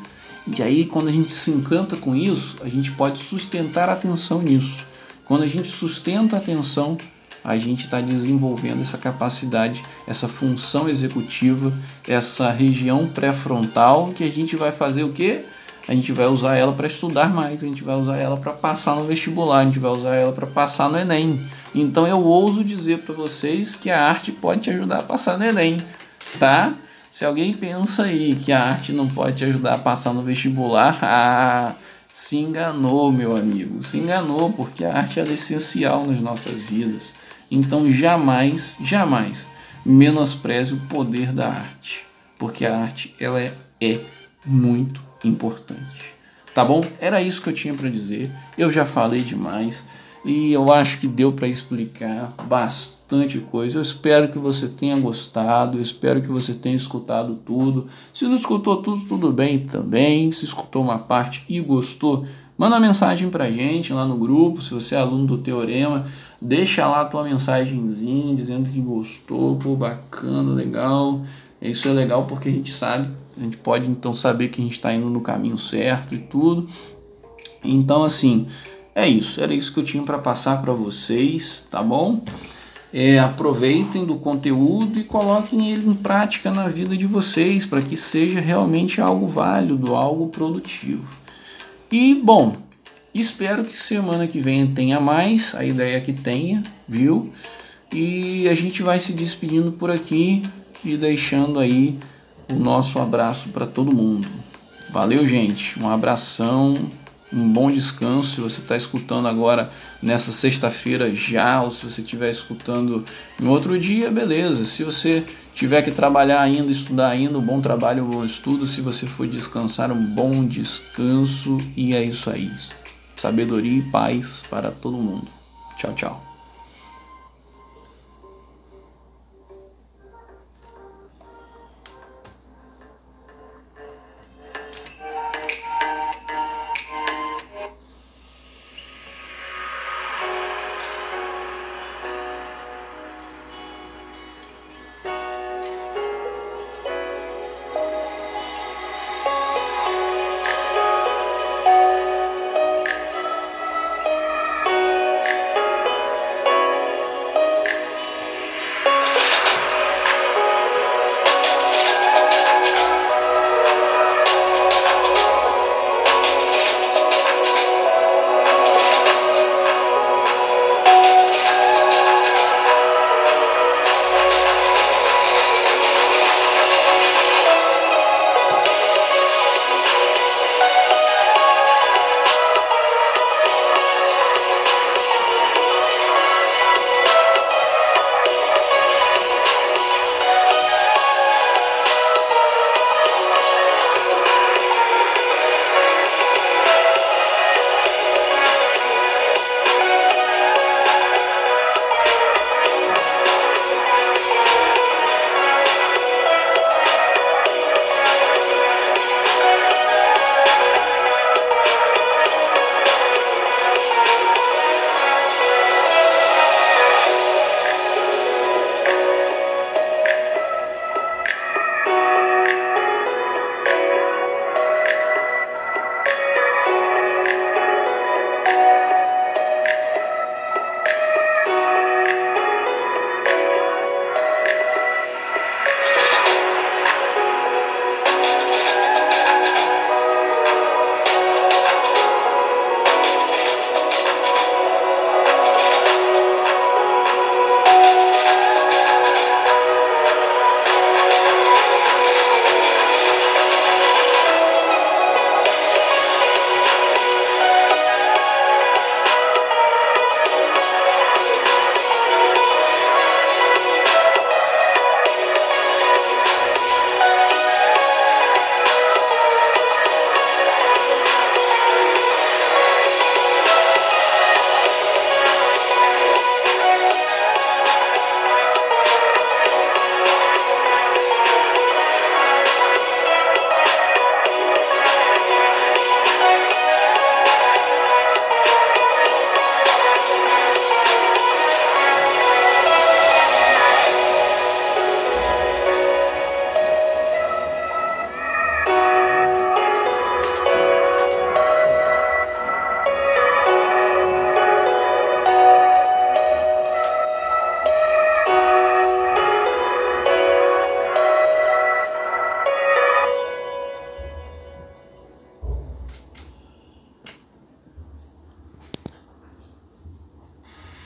e aí quando a gente se encanta com isso a gente pode sustentar a atenção nisso quando a gente sustenta a atenção a gente está desenvolvendo essa capacidade, essa função executiva, essa região pré-frontal que a gente vai fazer o que? a gente vai usar ela para estudar mais, a gente vai usar ela para passar no vestibular, a gente vai usar ela para passar no Enem. Então eu ouso dizer para vocês que a arte pode te ajudar a passar no Enem, tá? Se alguém pensa aí que a arte não pode te ajudar a passar no vestibular, ah, se enganou, meu amigo, se enganou, porque a arte é essencial nas nossas vidas. Então jamais, jamais menospreze o poder da arte, porque a arte ela é, é muito importante. Tá bom? Era isso que eu tinha para dizer. Eu já falei demais e eu acho que deu para explicar bastante coisa. Eu espero que você tenha gostado, espero que você tenha escutado tudo. Se não escutou tudo, tudo bem também. Se escutou uma parte e gostou, manda mensagem pra gente lá no grupo, se você é aluno do Teorema, deixa lá a tua mensagenzinha dizendo que gostou, pô, bacana, legal. Isso é legal porque a gente sabe a gente pode então saber que a gente está indo no caminho certo e tudo. Então, assim, é isso. Era isso que eu tinha para passar para vocês, tá bom? É, aproveitem do conteúdo e coloquem ele em prática na vida de vocês para que seja realmente algo válido, algo produtivo. E bom, espero que semana que vem tenha mais. A ideia que tenha, viu? E a gente vai se despedindo por aqui e deixando aí o nosso abraço para todo mundo. Valeu, gente. Um abração, um bom descanso. Se você está escutando agora nessa sexta-feira já, ou se você estiver escutando em outro dia, beleza. Se você tiver que trabalhar ainda, estudar ainda, um bom trabalho, um bom estudo. Se você for descansar, um bom descanso. E é isso aí. Sabedoria e paz para todo mundo. Tchau, tchau.